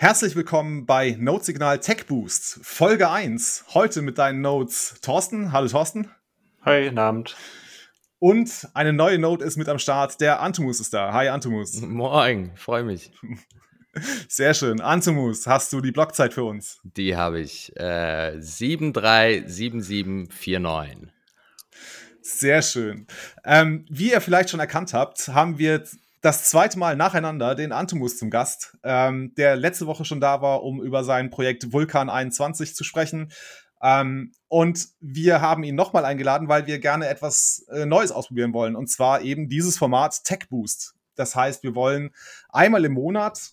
Herzlich willkommen bei Notesignal Tech Boost, Folge 1. Heute mit deinen Notes Thorsten. Hallo Thorsten. Hi, guten Abend. Und eine neue Note ist mit am Start. Der Antumus ist da. Hi Antumus. Moin, freue mich. Sehr schön. Antumus, hast du die Blockzeit für uns? Die habe ich. Äh, 737749. Sehr schön. Ähm, wie ihr vielleicht schon erkannt habt, haben wir das zweite Mal nacheinander den Antumus zum Gast, ähm, der letzte Woche schon da war, um über sein Projekt Vulkan 21 zu sprechen. Ähm, und wir haben ihn nochmal eingeladen, weil wir gerne etwas äh, Neues ausprobieren wollen. Und zwar eben dieses Format Tech Boost. Das heißt, wir wollen einmal im Monat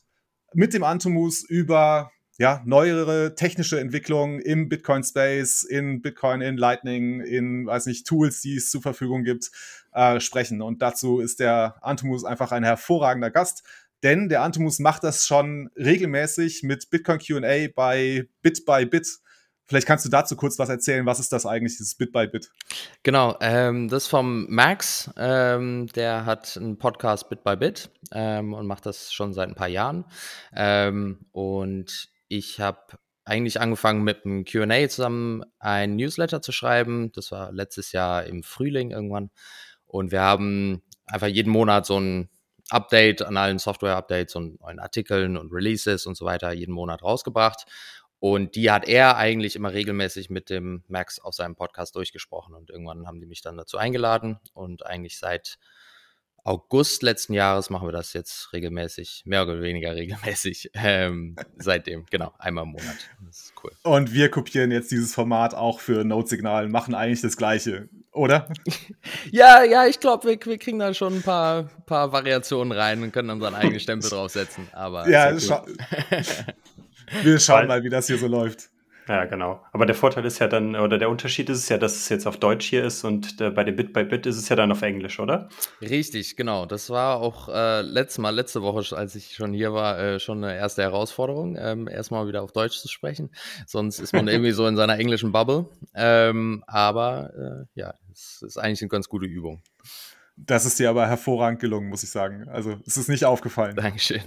mit dem Antumus über ja, neuere technische Entwicklungen im Bitcoin-Space, in Bitcoin, in Lightning, in, weiß nicht, Tools, die es zur Verfügung gibt, äh, sprechen. Und dazu ist der Antumus einfach ein hervorragender Gast, denn der Antumus macht das schon regelmäßig mit Bitcoin QA bei Bit by Bit. Vielleicht kannst du dazu kurz was erzählen. Was ist das eigentlich, dieses Bit by Bit? Genau, ähm, das vom Max. Ähm, der hat einen Podcast Bit by Bit ähm, und macht das schon seit ein paar Jahren. Ähm, und ich habe eigentlich angefangen mit einem QA zusammen ein Newsletter zu schreiben. Das war letztes Jahr im Frühling irgendwann. Und wir haben einfach jeden Monat so ein Update an allen Software-Updates und neuen Artikeln und Releases und so weiter jeden Monat rausgebracht. Und die hat er eigentlich immer regelmäßig mit dem Max auf seinem Podcast durchgesprochen. Und irgendwann haben die mich dann dazu eingeladen. Und eigentlich seit August letzten Jahres machen wir das jetzt regelmäßig, mehr oder weniger regelmäßig. Ähm, seitdem, genau, einmal im Monat. Das ist cool. Und wir kopieren jetzt dieses Format auch für Notsignal, machen eigentlich das Gleiche, oder? ja, ja, ich glaube, wir, wir, kriegen da schon ein paar, paar Variationen rein und können unseren eigenen Stempel draufsetzen. Aber ja, scha wir schauen mal, wie das hier so läuft. Ja, genau. Aber der Vorteil ist ja dann, oder der Unterschied ist ja, dass es jetzt auf Deutsch hier ist und äh, bei dem Bit by Bit ist es ja dann auf Englisch, oder? Richtig, genau. Das war auch äh, letztes Mal, letzte Woche, als ich schon hier war, äh, schon eine erste Herausforderung, ähm, erstmal wieder auf Deutsch zu sprechen. Sonst ist man irgendwie so in seiner englischen Bubble. Ähm, aber äh, ja, es ist eigentlich eine ganz gute Übung. Das ist dir aber hervorragend gelungen, muss ich sagen. Also es ist nicht aufgefallen. Dankeschön.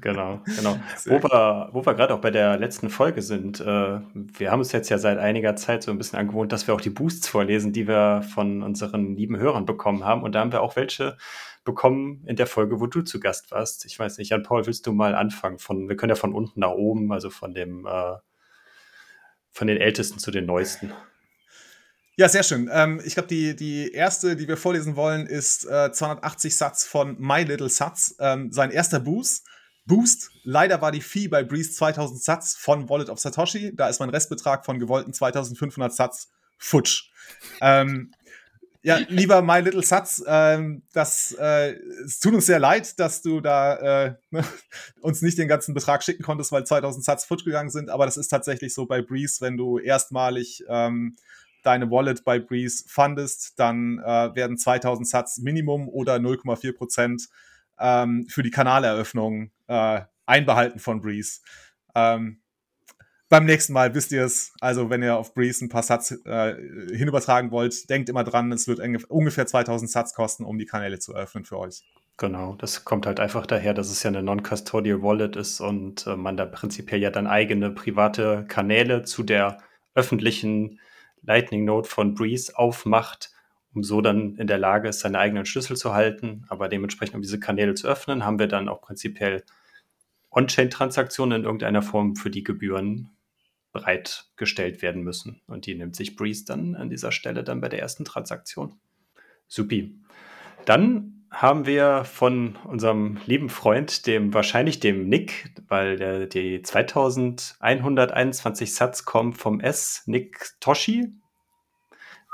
Genau, genau. wo wir, wo wir gerade auch bei der letzten Folge sind, äh, wir haben es jetzt ja seit einiger Zeit so ein bisschen angewohnt, dass wir auch die Boosts vorlesen, die wir von unseren lieben Hörern bekommen haben. Und da haben wir auch welche bekommen in der Folge, wo du zu Gast warst. Ich weiß nicht, Jan Paul, willst du mal anfangen? Von, wir können ja von unten nach oben, also von dem äh, von den Ältesten zu den Neuesten. Ja, sehr schön. Ähm, ich glaube, die, die erste, die wir vorlesen wollen, ist äh, 280 Satz von My Little Satz, ähm, sein erster Boost. Boost. Leider war die Fee bei Breeze 2000 Satz von Wallet of Satoshi. Da ist mein Restbetrag von gewollten 2500 Satz futsch. Ähm, ja, lieber My Little Satz, ähm, das, äh, es tut uns sehr leid, dass du da äh, uns nicht den ganzen Betrag schicken konntest, weil 2000 Satz futsch gegangen sind. Aber das ist tatsächlich so bei Breeze, wenn du erstmalig ähm, deine Wallet bei Breeze fundest, dann äh, werden 2000 Satz Minimum oder 0,4 Prozent ähm, für die Kanaleröffnung äh, einbehalten von Breeze. Ähm, beim nächsten Mal wisst ihr es. Also, wenn ihr auf Breeze ein paar Satz äh, hinübertragen wollt, denkt immer dran, es wird ungefähr 2000 Satz kosten, um die Kanäle zu öffnen für euch. Genau, das kommt halt einfach daher, dass es ja eine Non-Custodial Wallet ist und äh, man da prinzipiell ja dann eigene private Kanäle zu der öffentlichen Lightning Node von Breeze aufmacht um so dann in der Lage ist, seine eigenen Schlüssel zu halten. Aber dementsprechend, um diese Kanäle zu öffnen, haben wir dann auch prinzipiell On-Chain-Transaktionen in irgendeiner Form für die Gebühren bereitgestellt werden müssen. Und die nimmt sich Breeze dann an dieser Stelle dann bei der ersten Transaktion. Supi. Dann haben wir von unserem lieben Freund, dem wahrscheinlich dem Nick, weil der, die 2121 Satz kommt vom S, Nick Toshi.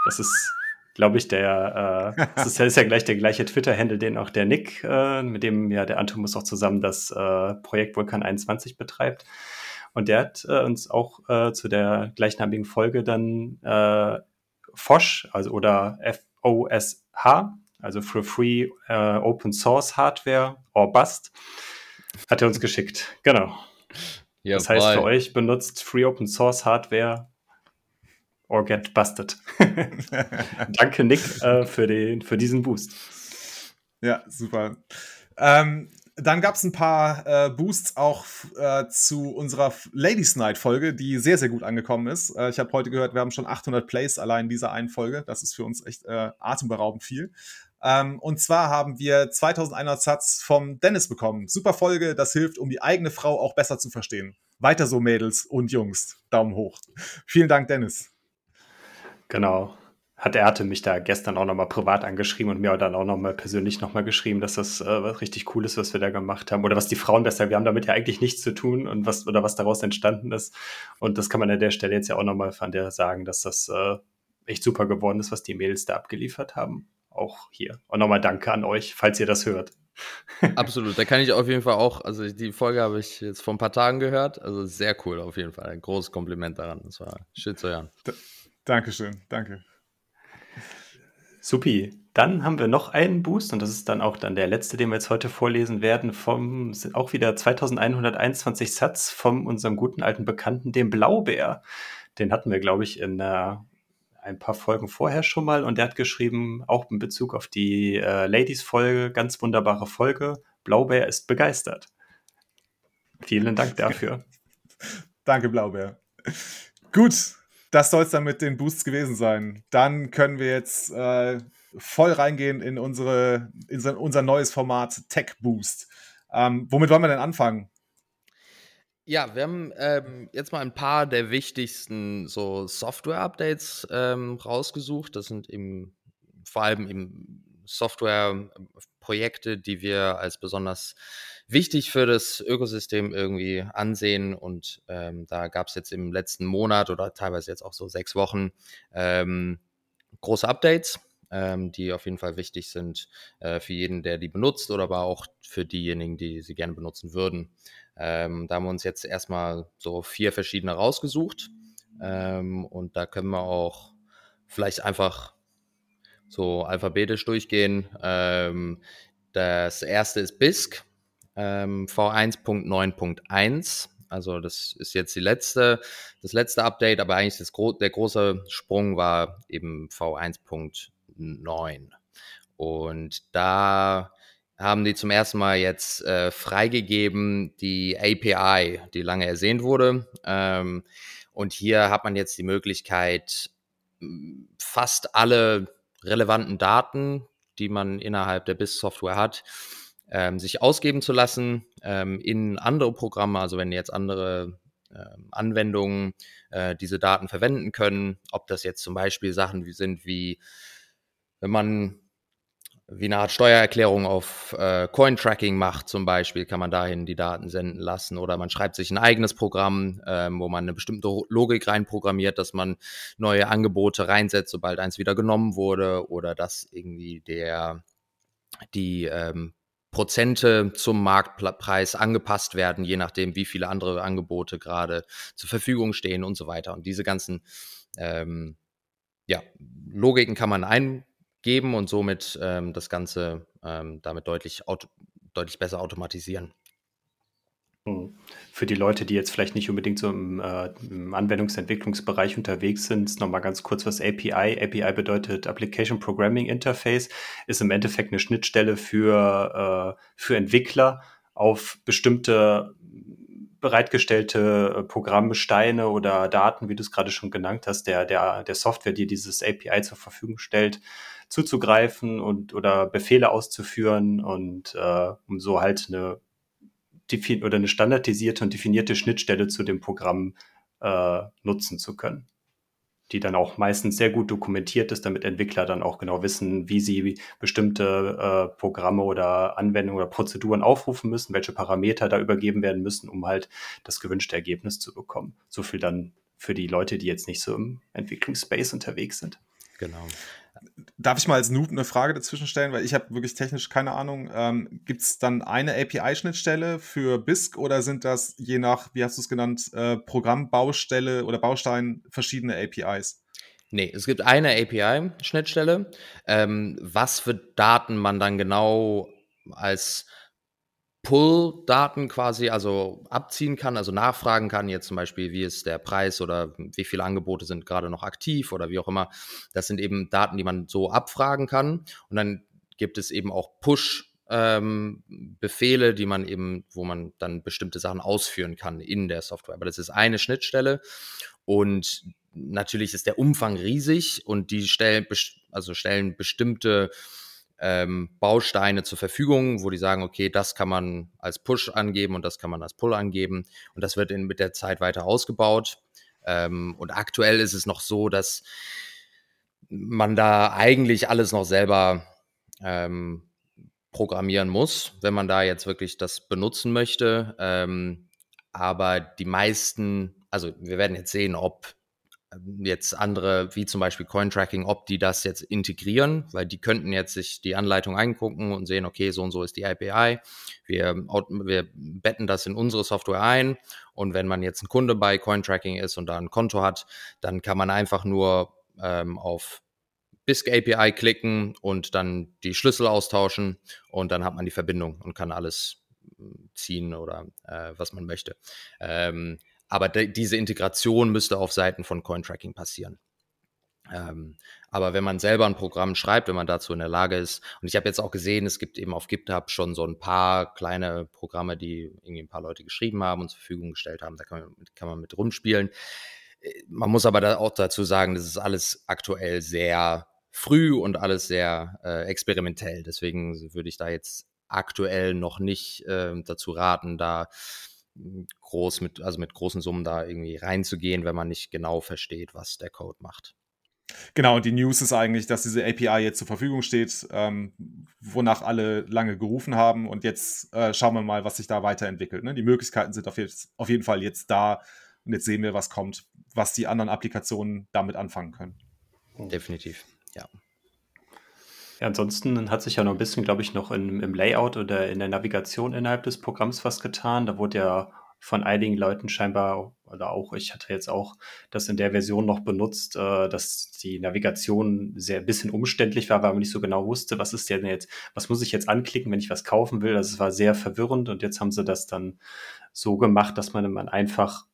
Das ist glaube ich, der, äh, das ist ja, ist ja gleich der gleiche Twitter-Handle, den auch der Nick, äh, mit dem ja der Antomus auch zusammen das äh, Projekt Vulkan 21 betreibt. Und der hat äh, uns auch äh, zu der gleichnamigen Folge dann äh, FOSH, also oder F-O-S-H, also für Free äh, Open Source Hardware or Bust, hat er uns geschickt. Genau. Ja, das heißt für euch, benutzt Free Open Source Hardware or get busted. Danke, Nick, äh, für, den, für diesen Boost. Ja, super. Ähm, dann gab es ein paar äh, Boosts auch äh, zu unserer Ladies Night Folge, die sehr, sehr gut angekommen ist. Äh, ich habe heute gehört, wir haben schon 800 Plays allein in dieser einen Folge. Das ist für uns echt äh, atemberaubend viel. Ähm, und zwar haben wir 2100 Satz vom Dennis bekommen. Super Folge, das hilft, um die eigene Frau auch besser zu verstehen. Weiter so, Mädels und Jungs. Daumen hoch. Vielen Dank, Dennis. Genau hat er hatte mich da gestern auch nochmal privat angeschrieben und mir dann auch nochmal persönlich nochmal geschrieben, dass das äh, was richtig cool ist, was wir da gemacht haben. Oder was die Frauen besser, wir haben damit ja eigentlich nichts zu tun und was, oder was daraus entstanden ist. Und das kann man an der Stelle jetzt ja auch nochmal von der sagen, dass das äh, echt super geworden ist, was die Mädels da abgeliefert haben. Auch hier. Und nochmal danke an euch, falls ihr das hört. Absolut, da kann ich auf jeden Fall auch, also die Folge habe ich jetzt vor ein paar Tagen gehört, also sehr cool auf jeden Fall. Ein großes Kompliment daran. Das war schön zu hören. Dankeschön, danke. Supi. Dann haben wir noch einen Boost und das ist dann auch dann der letzte, den wir jetzt heute vorlesen werden, vom auch wieder 2121 Satz von unserem guten alten Bekannten, dem Blaubär. Den hatten wir, glaube ich, in äh, ein paar Folgen vorher schon mal und der hat geschrieben, auch in Bezug auf die äh, Ladies-Folge, ganz wunderbare Folge. Blaubär ist begeistert. Vielen Dank dafür. Danke, Blaubär. Gut, das soll es dann mit den Boosts gewesen sein. Dann können wir jetzt äh, voll reingehen in, unsere, in unser neues Format Tech Boost. Ähm, womit wollen wir denn anfangen? Ja, wir haben ähm, jetzt mal ein paar der wichtigsten so Software-Updates ähm, rausgesucht. Das sind eben vor allem eben Software-Projekte, die wir als besonders wichtig für das Ökosystem irgendwie ansehen. Und ähm, da gab es jetzt im letzten Monat oder teilweise jetzt auch so sechs Wochen ähm, große Updates, ähm, die auf jeden Fall wichtig sind äh, für jeden, der die benutzt oder aber auch für diejenigen, die sie gerne benutzen würden. Ähm, da haben wir uns jetzt erstmal so vier verschiedene rausgesucht. Ähm, und da können wir auch vielleicht einfach so alphabetisch durchgehen. Ähm, das erste ist BISC ähm, V1.9.1. Also das ist jetzt die letzte, das letzte Update, aber eigentlich das gro der große Sprung war eben V1.9. Und da haben die zum ersten Mal jetzt äh, freigegeben die API, die lange ersehnt wurde. Ähm, und hier hat man jetzt die Möglichkeit, fast alle relevanten Daten, die man innerhalb der BIS-Software hat, ähm, sich ausgeben zu lassen ähm, in andere Programme, also wenn jetzt andere ähm, Anwendungen äh, diese Daten verwenden können, ob das jetzt zum Beispiel Sachen sind wie, wenn man wie eine Art Steuererklärung auf äh, Coin-Tracking macht, zum Beispiel, kann man dahin die Daten senden lassen. Oder man schreibt sich ein eigenes Programm, ähm, wo man eine bestimmte Logik reinprogrammiert, dass man neue Angebote reinsetzt, sobald eins wieder genommen wurde. Oder dass irgendwie der die ähm, Prozente zum Marktpreis angepasst werden, je nachdem, wie viele andere Angebote gerade zur Verfügung stehen und so weiter. Und diese ganzen ähm, ja, Logiken kann man eingeben und somit ähm, das Ganze ähm, damit deutlich, deutlich besser automatisieren. Hm. Für die Leute, die jetzt vielleicht nicht unbedingt so im, äh, im Anwendungsentwicklungsbereich unterwegs sind, nochmal ganz kurz was API. API bedeutet Application Programming Interface, ist im Endeffekt eine Schnittstelle für, äh, für Entwickler auf bestimmte bereitgestellte äh, Programmsteine oder Daten, wie du es gerade schon genannt hast, der, der, der Software, die dieses API zur Verfügung stellt, zuzugreifen und oder Befehle auszuführen und äh, um so halt eine oder eine standardisierte und definierte Schnittstelle zu dem Programm äh, nutzen zu können, die dann auch meistens sehr gut dokumentiert ist, damit Entwickler dann auch genau wissen, wie sie bestimmte äh, Programme oder Anwendungen oder Prozeduren aufrufen müssen, welche Parameter da übergeben werden müssen, um halt das gewünschte Ergebnis zu bekommen. So viel dann für die Leute, die jetzt nicht so im Entwicklungsspace unterwegs sind. Genau. Darf ich mal als Noob eine Frage dazwischen stellen, weil ich habe wirklich technisch keine Ahnung. Ähm, Gibt es dann eine API-Schnittstelle für BISC oder sind das je nach, wie hast du es genannt, äh, Programmbaustelle oder Baustein verschiedene APIs? Nee, es gibt eine API-Schnittstelle. Ähm, was für Daten man dann genau als Pull-Daten quasi also abziehen kann, also nachfragen kann, jetzt zum Beispiel, wie ist der Preis oder wie viele Angebote sind gerade noch aktiv oder wie auch immer. Das sind eben Daten, die man so abfragen kann. Und dann gibt es eben auch Push- ähm, Befehle, die man eben, wo man dann bestimmte Sachen ausführen kann in der Software. Aber das ist eine Schnittstelle und natürlich ist der Umfang riesig und die stellen, also stellen bestimmte ähm, Bausteine zur Verfügung, wo die sagen, okay, das kann man als Push angeben und das kann man als Pull angeben. Und das wird in, mit der Zeit weiter ausgebaut. Ähm, und aktuell ist es noch so, dass man da eigentlich alles noch selber ähm, programmieren muss, wenn man da jetzt wirklich das benutzen möchte. Ähm, aber die meisten, also wir werden jetzt sehen, ob jetzt andere, wie zum Beispiel Cointracking, ob die das jetzt integrieren, weil die könnten jetzt sich die Anleitung angucken und sehen, okay, so und so ist die API. Wir, wir betten das in unsere Software ein und wenn man jetzt ein Kunde bei Cointracking ist und da ein Konto hat, dann kann man einfach nur ähm, auf BISC API klicken und dann die Schlüssel austauschen und dann hat man die Verbindung und kann alles hm, ziehen oder äh, was man möchte. Ähm, aber diese Integration müsste auf Seiten von Cointracking passieren. Ähm, aber wenn man selber ein Programm schreibt, wenn man dazu in der Lage ist, und ich habe jetzt auch gesehen, es gibt eben auf GitHub schon so ein paar kleine Programme, die irgendwie ein paar Leute geschrieben haben und zur Verfügung gestellt haben, da kann man, kann man mit rumspielen. Äh, man muss aber da auch dazu sagen, das ist alles aktuell sehr früh und alles sehr äh, experimentell. Deswegen würde ich da jetzt aktuell noch nicht äh, dazu raten, da groß mit, also mit großen Summen da irgendwie reinzugehen, wenn man nicht genau versteht, was der Code macht. Genau, und die News ist eigentlich, dass diese API jetzt zur Verfügung steht, ähm, wonach alle lange gerufen haben. Und jetzt äh, schauen wir mal, was sich da weiterentwickelt. Ne? Die Möglichkeiten sind auf, jetzt, auf jeden Fall jetzt da. Und jetzt sehen wir, was kommt, was die anderen Applikationen damit anfangen können. Definitiv ja. Ja, ansonsten hat sich ja noch ein bisschen, glaube ich, noch in, im Layout oder in der Navigation innerhalb des Programms was getan. Da wurde ja von einigen Leuten scheinbar, oder auch ich hatte jetzt auch das in der Version noch benutzt, äh, dass die Navigation sehr ein bisschen umständlich war, weil man nicht so genau wusste, was ist denn jetzt, was muss ich jetzt anklicken, wenn ich was kaufen will. Also es war sehr verwirrend und jetzt haben sie das dann so gemacht, dass man, man einfach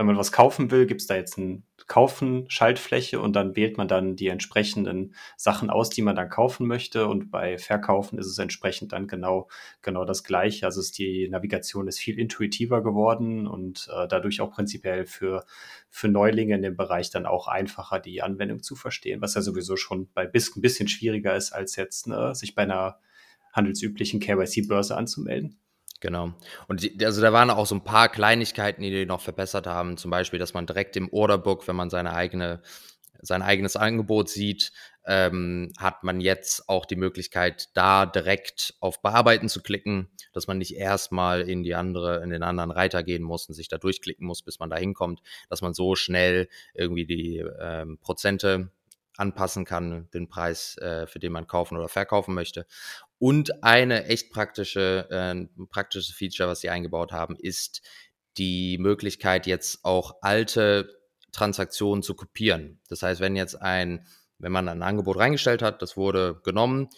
wenn man was kaufen will, gibt es da jetzt ein Kaufen, Schaltfläche und dann wählt man dann die entsprechenden Sachen aus, die man dann kaufen möchte. Und bei Verkaufen ist es entsprechend dann genau, genau das Gleiche. Also ist die Navigation ist viel intuitiver geworden und äh, dadurch auch prinzipiell für, für Neulinge in dem Bereich dann auch einfacher, die Anwendung zu verstehen, was ja sowieso schon bei BISC ein bisschen schwieriger ist, als jetzt ne, sich bei einer handelsüblichen KYC-Börse anzumelden. Genau. Und die, also da waren auch so ein paar Kleinigkeiten, die die noch verbessert haben. Zum Beispiel, dass man direkt im Orderbook, wenn man seine eigene, sein eigenes Angebot sieht, ähm, hat man jetzt auch die Möglichkeit, da direkt auf Bearbeiten zu klicken, dass man nicht erstmal in die andere, in den anderen Reiter gehen muss und sich da durchklicken muss, bis man da hinkommt, dass man so schnell irgendwie die ähm, Prozente anpassen kann, den Preis, äh, für den man kaufen oder verkaufen möchte. Und eine echt praktische, äh, praktische Feature, was sie eingebaut haben, ist die Möglichkeit, jetzt auch alte Transaktionen zu kopieren. Das heißt, wenn jetzt ein, wenn man ein Angebot reingestellt hat, das wurde genommen,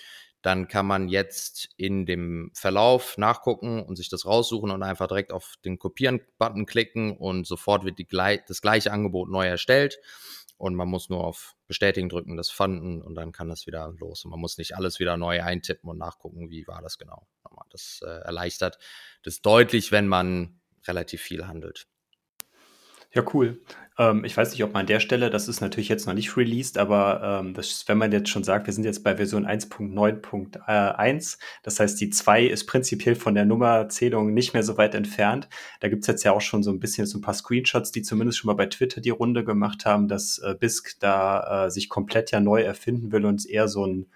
dann kann man jetzt in dem Verlauf nachgucken und sich das raussuchen und einfach direkt auf den Kopieren-Button klicken und sofort wird die, das gleiche Angebot neu erstellt und man muss nur auf Bestätigen drücken, das fanden und dann kann das wieder los. Und man muss nicht alles wieder neu eintippen und nachgucken, wie war das genau. Das äh, erleichtert das deutlich, wenn man relativ viel handelt. Ja, cool. Ähm, ich weiß nicht, ob man an der Stelle, das ist natürlich jetzt noch nicht released, aber ähm, das, wenn man jetzt schon sagt, wir sind jetzt bei Version 1.9.1, das heißt, die 2 ist prinzipiell von der Nummerzählung nicht mehr so weit entfernt. Da gibt's jetzt ja auch schon so ein bisschen so ein paar Screenshots, die zumindest schon mal bei Twitter die Runde gemacht haben, dass äh, BISC da äh, sich komplett ja neu erfinden will und eher so ein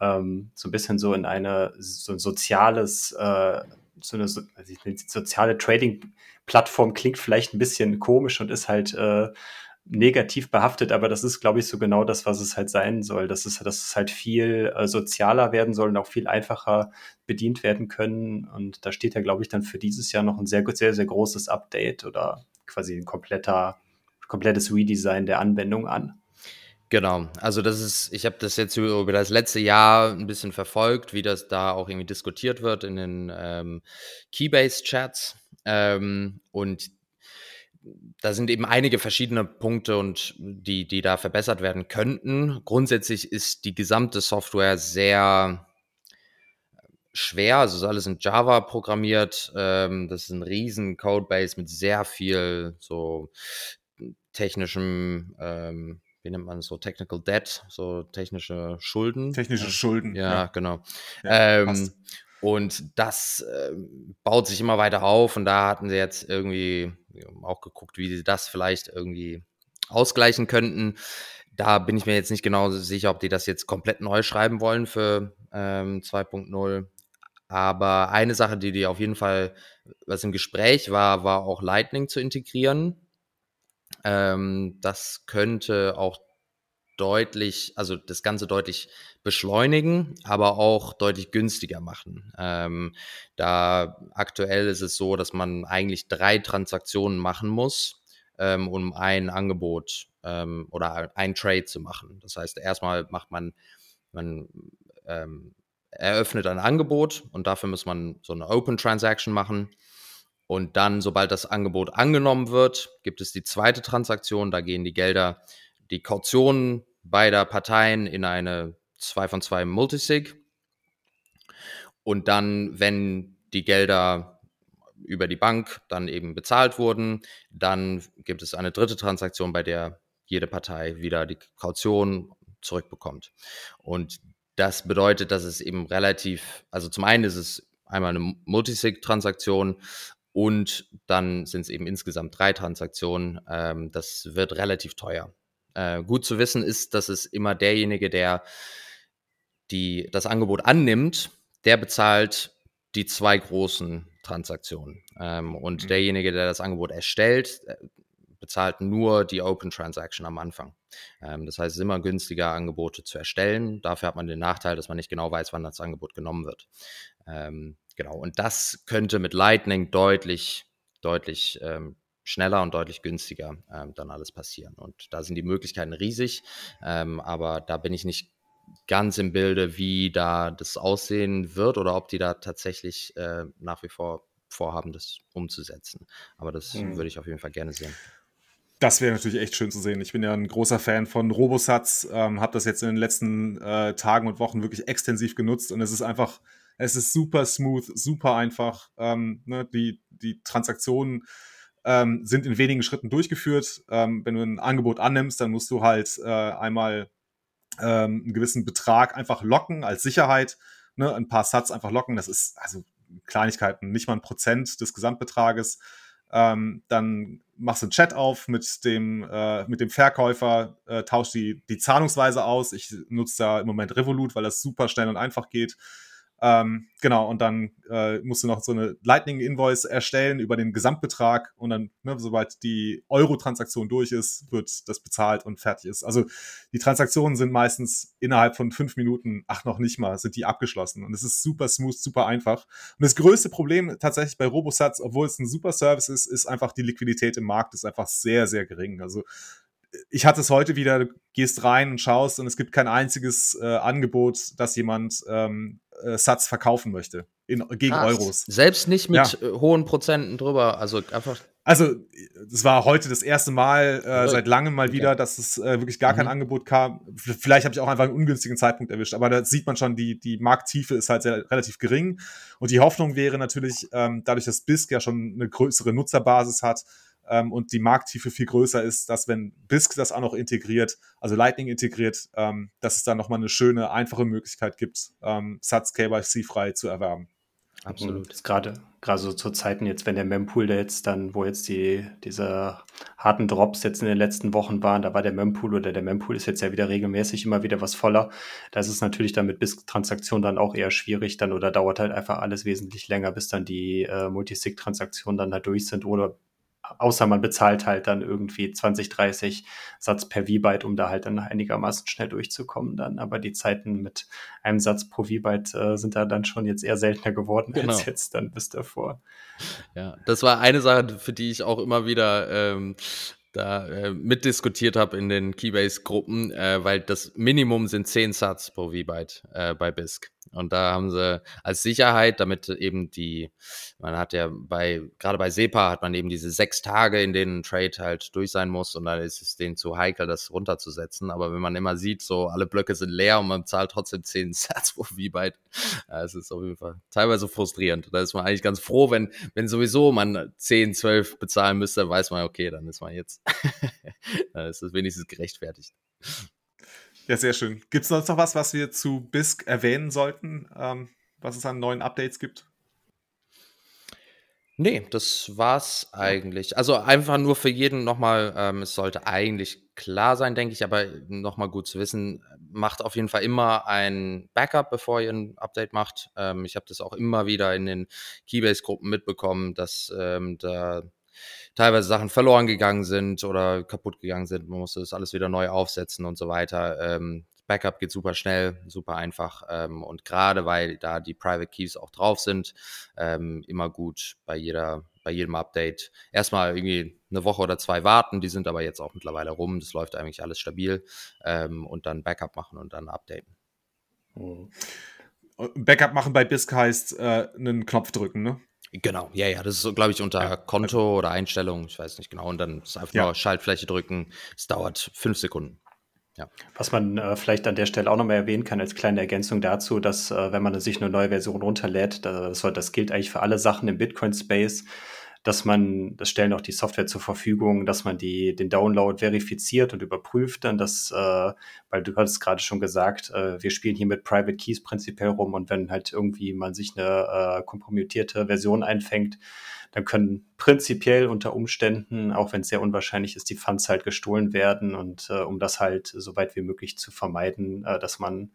ähm, so ein bisschen so in eine so ein soziales äh, so eine so, also soziale Trading-Plattform klingt vielleicht ein bisschen komisch und ist halt äh, negativ behaftet, aber das ist, glaube ich, so genau das, was es halt sein soll. Dass es, dass es halt viel äh, sozialer werden soll und auch viel einfacher bedient werden können. Und da steht ja, glaube ich, dann für dieses Jahr noch ein sehr, sehr, sehr großes Update oder quasi ein kompletter, komplettes Redesign der Anwendung an. Genau, also das ist, ich habe das jetzt über das letzte Jahr ein bisschen verfolgt, wie das da auch irgendwie diskutiert wird in den ähm, Keybase-Chats. Ähm, und da sind eben einige verschiedene Punkte und die, die da verbessert werden könnten. Grundsätzlich ist die gesamte Software sehr schwer, also ist alles in Java programmiert. Ähm, das ist ein riesen Codebase mit sehr viel so technischem, ähm, wie nennt man es so, Technical Debt, so technische Schulden. Technische ja. Schulden. Ja, ja. genau. Ja, ähm, und das äh, baut sich immer weiter auf und da hatten sie jetzt irgendwie auch geguckt, wie sie das vielleicht irgendwie ausgleichen könnten. Da bin ich mir jetzt nicht genau sicher, ob die das jetzt komplett neu schreiben wollen für ähm, 2.0. Aber eine Sache, die die auf jeden Fall, was im Gespräch war, war auch Lightning zu integrieren. Ähm, das könnte auch deutlich, also das Ganze deutlich beschleunigen, aber auch deutlich günstiger machen. Ähm, da aktuell ist es so, dass man eigentlich drei Transaktionen machen muss, ähm, um ein Angebot ähm, oder ein Trade zu machen. Das heißt, erstmal macht man, man ähm, eröffnet ein Angebot und dafür muss man so eine Open Transaction machen. Und dann, sobald das Angebot angenommen wird, gibt es die zweite Transaktion. Da gehen die Gelder, die Kautionen beider Parteien in eine 2 von 2 Multisig. Und dann, wenn die Gelder über die Bank dann eben bezahlt wurden, dann gibt es eine dritte Transaktion, bei der jede Partei wieder die Kaution zurückbekommt. Und das bedeutet, dass es eben relativ, also zum einen ist es einmal eine Multisig-Transaktion und dann sind es eben insgesamt drei Transaktionen. Ähm, das wird relativ teuer. Äh, gut zu wissen ist, dass es immer derjenige, der die, das Angebot annimmt, der bezahlt die zwei großen Transaktionen. Ähm, und mhm. derjenige, der das Angebot erstellt, äh, bezahlt nur die Open Transaction am Anfang. Ähm, das heißt, es ist immer günstiger, Angebote zu erstellen. Dafür hat man den Nachteil, dass man nicht genau weiß, wann das Angebot genommen wird. Ähm, genau. Und das könnte mit Lightning deutlich, deutlich ähm, schneller und deutlich günstiger ähm, dann alles passieren. Und da sind die Möglichkeiten riesig, ähm, aber da bin ich nicht ganz im Bilde, wie da das aussehen wird oder ob die da tatsächlich äh, nach wie vor vorhaben, das umzusetzen. Aber das mhm. würde ich auf jeden Fall gerne sehen. Das wäre natürlich echt schön zu sehen. Ich bin ja ein großer Fan von Robosatz, ähm, habe das jetzt in den letzten äh, Tagen und Wochen wirklich extensiv genutzt und es ist einfach, es ist super smooth, super einfach. Ähm, ne, die, die Transaktionen ähm, sind in wenigen Schritten durchgeführt. Ähm, wenn du ein Angebot annimmst, dann musst du halt äh, einmal ähm, einen gewissen Betrag einfach locken als Sicherheit, ne, ein paar Satz einfach locken. Das ist also Kleinigkeiten, nicht mal ein Prozent des Gesamtbetrages. Ähm, dann machst du einen Chat auf mit dem, äh, mit dem Verkäufer, äh, tauscht die, die Zahlungsweise aus. Ich nutze da im Moment Revolut, weil das super schnell und einfach geht. Ähm, genau, und dann äh, musst du noch so eine Lightning-Invoice erstellen über den Gesamtbetrag und dann, ne, sobald die Euro-Transaktion durch ist, wird das bezahlt und fertig ist. Also die Transaktionen sind meistens innerhalb von fünf Minuten, ach noch nicht mal, sind die abgeschlossen. Und es ist super smooth, super einfach. Und das größte Problem tatsächlich bei Robosatz, obwohl es ein super Service ist, ist einfach die Liquidität im Markt ist einfach sehr, sehr gering. Also ich hatte es heute wieder, du gehst rein und schaust und es gibt kein einziges äh, Angebot, das jemand ähm, äh, Satz verkaufen möchte in, gegen Krass. Euros. Selbst nicht mit ja. Äh, hohen Prozenten drüber, also einfach. Also, es war heute das erste Mal äh, seit langem mal wieder, dass es äh, wirklich gar mhm. kein Angebot kam. Vielleicht habe ich auch einfach einen ungünstigen Zeitpunkt erwischt, aber da sieht man schon, die, die Markttiefe ist halt sehr, relativ gering. Und die Hoffnung wäre natürlich, ähm, dadurch, dass BISC ja schon eine größere Nutzerbasis hat, ähm, und die Markttiefe viel größer ist, dass wenn BISC das auch noch integriert, also Lightning integriert, ähm, dass es dann nochmal eine schöne, einfache Möglichkeit gibt, ähm, Satz KYC-frei zu erwerben. Absolut. Mhm. Gerade gerade so zu Zeiten jetzt, wenn der Mempool, der jetzt dann, wo jetzt die diese harten Drops jetzt in den letzten Wochen waren, da war der Mempool oder der Mempool ist jetzt ja wieder regelmäßig immer wieder was voller. Da ist es natürlich dann mit BISC-Transaktionen dann auch eher schwierig dann oder dauert halt einfach alles wesentlich länger, bis dann die äh, Multisig-Transaktionen dann da durch sind oder außer man bezahlt halt dann irgendwie 20, 30 Satz per V-Byte, um da halt dann einigermaßen schnell durchzukommen dann. Aber die Zeiten mit einem Satz pro V-Byte äh, sind da dann schon jetzt eher seltener geworden genau. als jetzt dann bis davor. Ja, das war eine Sache, für die ich auch immer wieder ähm, da äh, mitdiskutiert habe in den Keybase-Gruppen, äh, weil das Minimum sind 10 Satz pro V-Byte äh, bei BISC. Und da haben sie als Sicherheit, damit eben die, man hat ja bei, gerade bei SEPA hat man eben diese sechs Tage, in denen ein Trade halt durch sein muss und dann ist es denen zu heikel, das runterzusetzen. Aber wenn man immer sieht, so alle Blöcke sind leer und man zahlt trotzdem 10 Sats pro V-Byte, ja, es ist auf jeden Fall teilweise frustrierend. Da ist man eigentlich ganz froh, wenn, wenn sowieso man 10, 12 bezahlen müsste, weiß man, okay, dann ist man jetzt, dann ist es wenigstens gerechtfertigt. Ja, sehr schön. Gibt es sonst noch was, was wir zu BISC erwähnen sollten, ähm, was es an neuen Updates gibt? Nee, das war's eigentlich. Also einfach nur für jeden nochmal, ähm, es sollte eigentlich klar sein, denke ich, aber nochmal gut zu wissen, macht auf jeden Fall immer ein Backup, bevor ihr ein Update macht. Ähm, ich habe das auch immer wieder in den Keybase-Gruppen mitbekommen, dass ähm, da teilweise Sachen verloren gegangen sind oder kaputt gegangen sind. Man musste das alles wieder neu aufsetzen und so weiter. Ähm, Backup geht super schnell, super einfach ähm, und gerade weil da die Private Keys auch drauf sind, ähm, immer gut bei jeder, bei jedem Update erstmal irgendwie eine Woche oder zwei warten. Die sind aber jetzt auch mittlerweile rum. Das läuft eigentlich alles stabil ähm, und dann Backup machen und dann updaten. Mhm. Backup machen bei BISC heißt äh, einen Knopf drücken, ne? Genau, ja, ja, das ist so, glaube ich, unter ja. Konto oder Einstellung, ich weiß nicht genau. Und dann ist einfach ja. nur Schaltfläche drücken. Es dauert fünf Sekunden. Ja. Was man äh, vielleicht an der Stelle auch nochmal erwähnen kann, als kleine Ergänzung dazu, dass äh, wenn man sich eine neue Version runterlädt, das, das gilt eigentlich für alle Sachen im Bitcoin-Space, dass man, das stellen auch die Software zur Verfügung, dass man die, den Download verifiziert und überprüft dann, dass, äh, weil du hattest gerade schon gesagt, äh, wir spielen hier mit Private Keys prinzipiell rum und wenn halt irgendwie man sich eine äh, kompromittierte Version einfängt, dann können prinzipiell unter Umständen, auch wenn es sehr unwahrscheinlich ist, die Funds halt gestohlen werden und äh, um das halt so weit wie möglich zu vermeiden, äh, dass man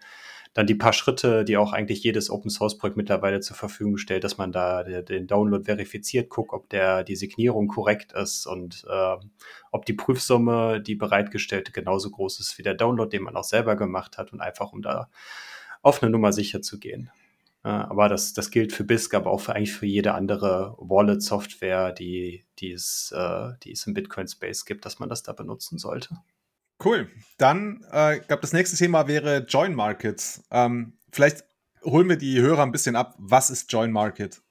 dann die paar Schritte, die auch eigentlich jedes Open Source Projekt mittlerweile zur Verfügung stellt, dass man da den Download verifiziert, guckt, ob der die Signierung korrekt ist und äh, ob die Prüfsumme, die bereitgestellte, genauso groß ist wie der Download, den man auch selber gemacht hat und einfach um da auf eine Nummer sicher zu gehen. Äh, aber das, das gilt für BISC, aber auch für eigentlich für jede andere Wallet-Software, die, die, es, äh, die es im Bitcoin-Space gibt, dass man das da benutzen sollte. Cool. Dann, äh, ich glaube, das nächste Thema wäre Join Markets. Ähm, vielleicht holen wir die Hörer ein bisschen ab. Was ist Join Market?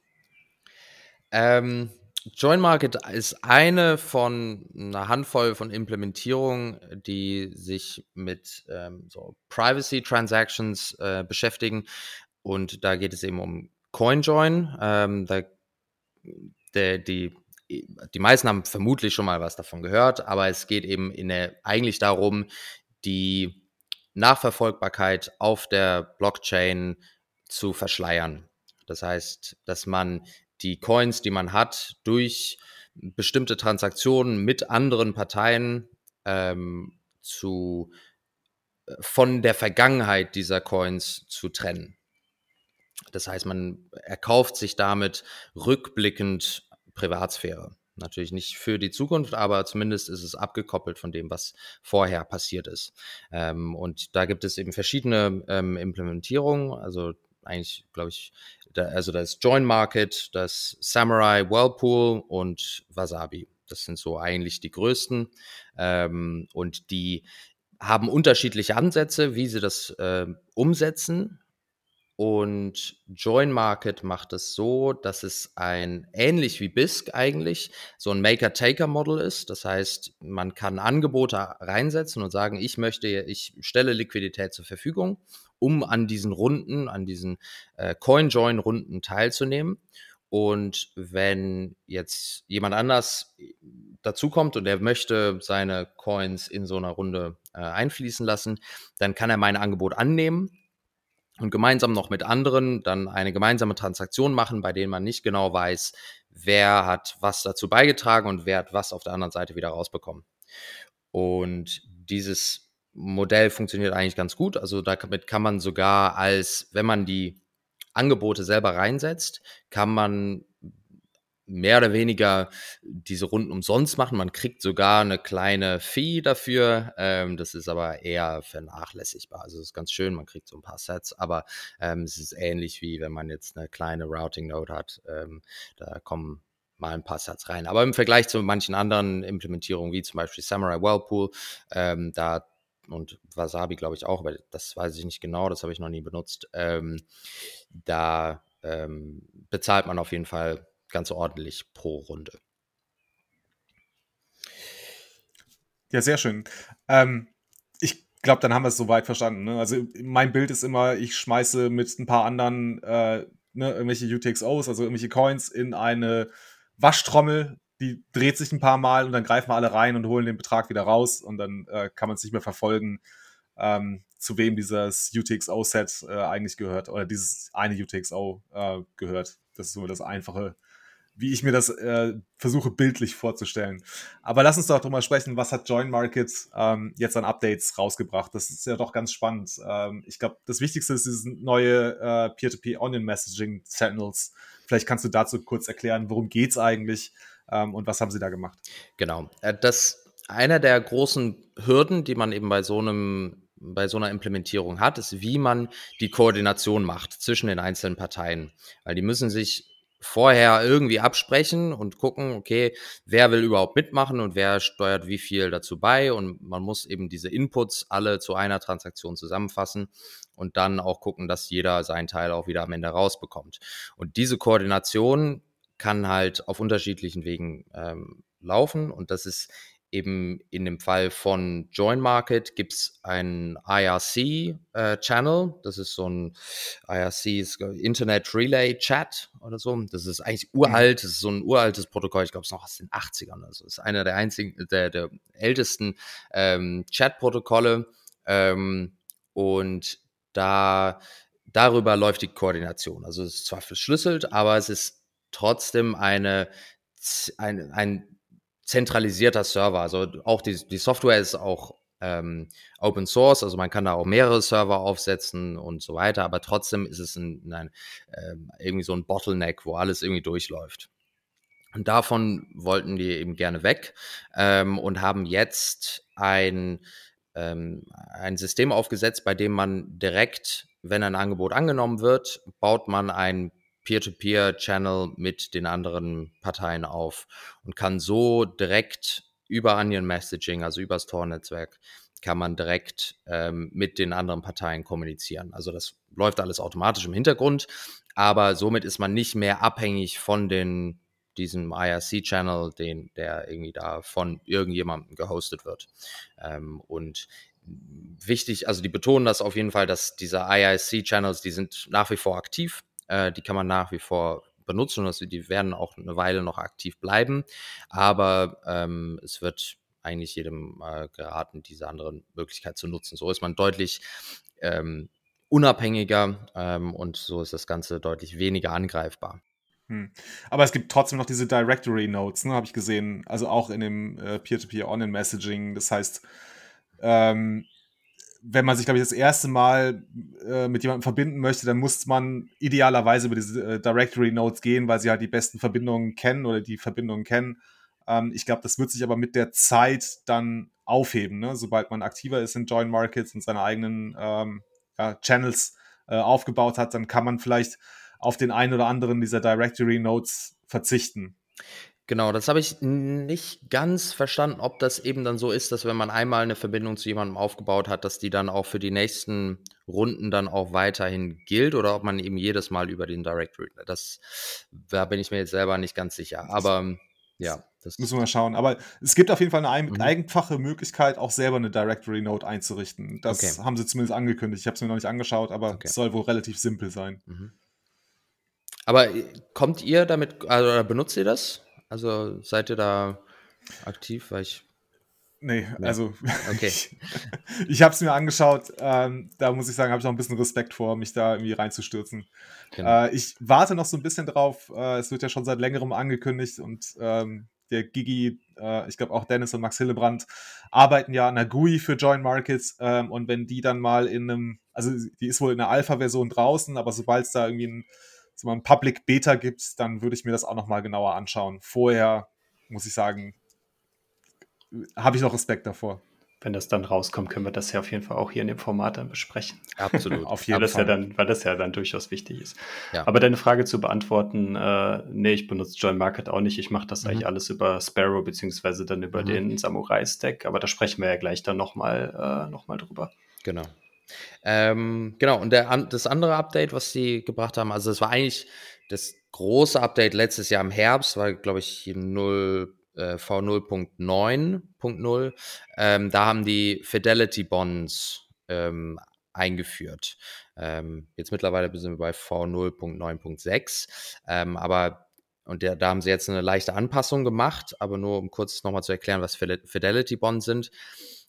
Ähm, Join Market ist eine von einer Handvoll von Implementierungen, die sich mit ähm, so Privacy Transactions äh, beschäftigen. Und da geht es eben um CoinJoin. Ähm, da, der, die die meisten haben vermutlich schon mal was davon gehört, aber es geht eben in der, eigentlich darum, die Nachverfolgbarkeit auf der Blockchain zu verschleiern. Das heißt, dass man die Coins, die man hat, durch bestimmte Transaktionen mit anderen Parteien ähm, zu, äh, von der Vergangenheit dieser Coins zu trennen. Das heißt, man erkauft sich damit rückblickend Privatsphäre. Natürlich nicht für die Zukunft, aber zumindest ist es abgekoppelt von dem, was vorher passiert ist. Ähm, und da gibt es eben verschiedene ähm, Implementierungen. Also eigentlich, glaube ich, da, also da ist Join Market, das Samurai, Whirlpool und Wasabi. Das sind so eigentlich die größten. Ähm, und die haben unterschiedliche Ansätze, wie sie das äh, umsetzen. Und Join Market macht es so, dass es ein ähnlich wie BISC eigentlich so ein Maker-Taker-Model ist. Das heißt, man kann Angebote reinsetzen und sagen, ich möchte, ich stelle Liquidität zur Verfügung, um an diesen Runden, an diesen äh, Coin-Join-Runden teilzunehmen. Und wenn jetzt jemand anders dazukommt und er möchte seine Coins in so einer Runde äh, einfließen lassen, dann kann er mein Angebot annehmen und gemeinsam noch mit anderen dann eine gemeinsame Transaktion machen, bei denen man nicht genau weiß, wer hat was dazu beigetragen und wer hat was auf der anderen Seite wieder rausbekommen. Und dieses Modell funktioniert eigentlich ganz gut. Also damit kann man sogar als, wenn man die Angebote selber reinsetzt, kann man mehr oder weniger diese Runden umsonst machen. Man kriegt sogar eine kleine Fee dafür. Ähm, das ist aber eher vernachlässigbar. Also es ist ganz schön, man kriegt so ein paar Sets, aber ähm, es ist ähnlich wie wenn man jetzt eine kleine Routing Node hat. Ähm, da kommen mal ein paar Sets rein. Aber im Vergleich zu manchen anderen Implementierungen, wie zum Beispiel Samurai Whirlpool, ähm, da und Wasabi, glaube ich, auch, aber das weiß ich nicht genau, das habe ich noch nie benutzt. Ähm, da ähm, bezahlt man auf jeden Fall ganz ordentlich pro Runde. Ja, sehr schön. Ähm, ich glaube, dann haben wir es soweit verstanden. Ne? Also mein Bild ist immer, ich schmeiße mit ein paar anderen äh, ne, irgendwelche UTXOs, also irgendwelche Coins in eine Waschtrommel, die dreht sich ein paar Mal und dann greifen wir alle rein und holen den Betrag wieder raus und dann äh, kann man es nicht mehr verfolgen, ähm, zu wem dieses UTXO-Set äh, eigentlich gehört oder dieses eine UTXO äh, gehört. Das ist so das einfache wie ich mir das äh, versuche bildlich vorzustellen. Aber lass uns doch drüber sprechen, was hat Join Market ähm, jetzt an Updates rausgebracht? Das ist ja doch ganz spannend. Ähm, ich glaube, das Wichtigste ist diese neue äh, Peer-to-Peer Onion Messaging Channels. Vielleicht kannst du dazu kurz erklären, worum geht's eigentlich ähm, und was haben sie da gemacht? Genau. Äh, das einer der großen Hürden, die man eben bei so einem bei so einer Implementierung hat, ist, wie man die Koordination macht zwischen den einzelnen Parteien. Weil die müssen sich vorher irgendwie absprechen und gucken, okay, wer will überhaupt mitmachen und wer steuert wie viel dazu bei. Und man muss eben diese Inputs alle zu einer Transaktion zusammenfassen und dann auch gucken, dass jeder seinen Teil auch wieder am Ende rausbekommt. Und diese Koordination kann halt auf unterschiedlichen Wegen ähm, laufen und das ist eben in dem Fall von Join Market gibt es einen IRC-Channel. Äh, das ist so ein IRC, Internet Relay Chat oder so. Das ist eigentlich uralt, das ist so ein uraltes Protokoll, ich glaube, es ist noch aus den 80ern. Also es ist einer der einzigen, der, der ältesten ähm, Chat-Protokolle. Ähm, und da darüber läuft die Koordination. Also es ist zwar verschlüsselt, aber es ist trotzdem eine, ein, ein zentralisierter Server. Also auch die, die Software ist auch ähm, Open Source, also man kann da auch mehrere Server aufsetzen und so weiter, aber trotzdem ist es ein, ein, äh, irgendwie so ein Bottleneck, wo alles irgendwie durchläuft. Und davon wollten die eben gerne weg ähm, und haben jetzt ein, ähm, ein System aufgesetzt, bei dem man direkt, wenn ein Angebot angenommen wird, baut man ein Peer-to-Peer-Channel mit den anderen Parteien auf und kann so direkt über Onion Messaging, also über das Tor-Netzwerk, kann man direkt ähm, mit den anderen Parteien kommunizieren. Also das läuft alles automatisch im Hintergrund, aber somit ist man nicht mehr abhängig von den diesem IRC-Channel, den, der irgendwie da von irgendjemandem gehostet wird. Ähm, und wichtig, also die betonen das auf jeden Fall, dass diese IRC-Channels, die sind nach wie vor aktiv. Äh, die kann man nach wie vor benutzen und die werden auch eine Weile noch aktiv bleiben. Aber ähm, es wird eigentlich jedem äh, geraten, diese andere Möglichkeit zu nutzen. So ist man deutlich ähm, unabhängiger ähm, und so ist das Ganze deutlich weniger angreifbar. Hm. Aber es gibt trotzdem noch diese Directory Notes, ne, habe ich gesehen. Also auch in dem äh, Peer-to-Peer Online Messaging. Das heißt, ähm, wenn man sich, glaube ich, das erste Mal äh, mit jemandem verbinden möchte, dann muss man idealerweise über diese äh, Directory Notes gehen, weil sie halt die besten Verbindungen kennen oder die Verbindungen kennen. Ähm, ich glaube, das wird sich aber mit der Zeit dann aufheben, ne? sobald man aktiver ist in Join Markets und seine eigenen ähm, ja, Channels äh, aufgebaut hat, dann kann man vielleicht auf den einen oder anderen dieser Directory Notes verzichten. Genau, das habe ich nicht ganz verstanden, ob das eben dann so ist, dass wenn man einmal eine Verbindung zu jemandem aufgebaut hat, dass die dann auch für die nächsten Runden dann auch weiterhin gilt oder ob man eben jedes Mal über den Directory. Das da bin ich mir jetzt selber nicht ganz sicher. Aber ja, das müssen wir mal schauen. Aber es gibt auf jeden Fall eine mhm. einfache Möglichkeit, auch selber eine Directory Note einzurichten. Das okay. haben sie zumindest angekündigt. Ich habe es mir noch nicht angeschaut, aber okay. es soll wohl relativ simpel sein. Mhm. Aber äh, kommt ihr damit, also benutzt ihr das? Also seid ihr da aktiv? Weil ich. Nee, nee. also okay. ich, ich habe es mir angeschaut. Ähm, da muss ich sagen, habe ich noch ein bisschen Respekt vor, mich da irgendwie reinzustürzen. Genau. Äh, ich warte noch so ein bisschen drauf. Äh, es wird ja schon seit längerem angekündigt und ähm, der Gigi, äh, ich glaube auch Dennis und Max Hillebrand arbeiten ja an der GUI für Join Markets ähm, und wenn die dann mal in einem, also die ist wohl in der Alpha-Version draußen, aber sobald es da irgendwie ein so ein Public Beta gibt, dann würde ich mir das auch nochmal genauer anschauen. Vorher muss ich sagen, habe ich noch Respekt davor. wenn das dann rauskommt, können wir das ja auf jeden Fall auch hier in dem Format dann besprechen. Absolut. auf jeden Fall. Ja dann, weil das ja dann durchaus wichtig ist. Ja. Aber deine Frage zu beantworten, äh, nee, ich benutze Join Market auch nicht. Ich mache das mhm. eigentlich alles über Sparrow, beziehungsweise dann über mhm. den Samurai-Stack. Aber da sprechen wir ja gleich dann nochmal äh, noch drüber. Genau. Ähm, genau, und der, das andere Update, was sie gebracht haben, also das war eigentlich das große Update letztes Jahr im Herbst, war, glaube ich, 0 äh, V0.9.0, ähm, da haben die Fidelity Bonds ähm, eingeführt. Ähm, jetzt mittlerweile sind wir bei V0.9.6, ähm, aber und der, da haben sie jetzt eine leichte Anpassung gemacht, aber nur um kurz nochmal zu erklären, was Fidelity Bonds sind.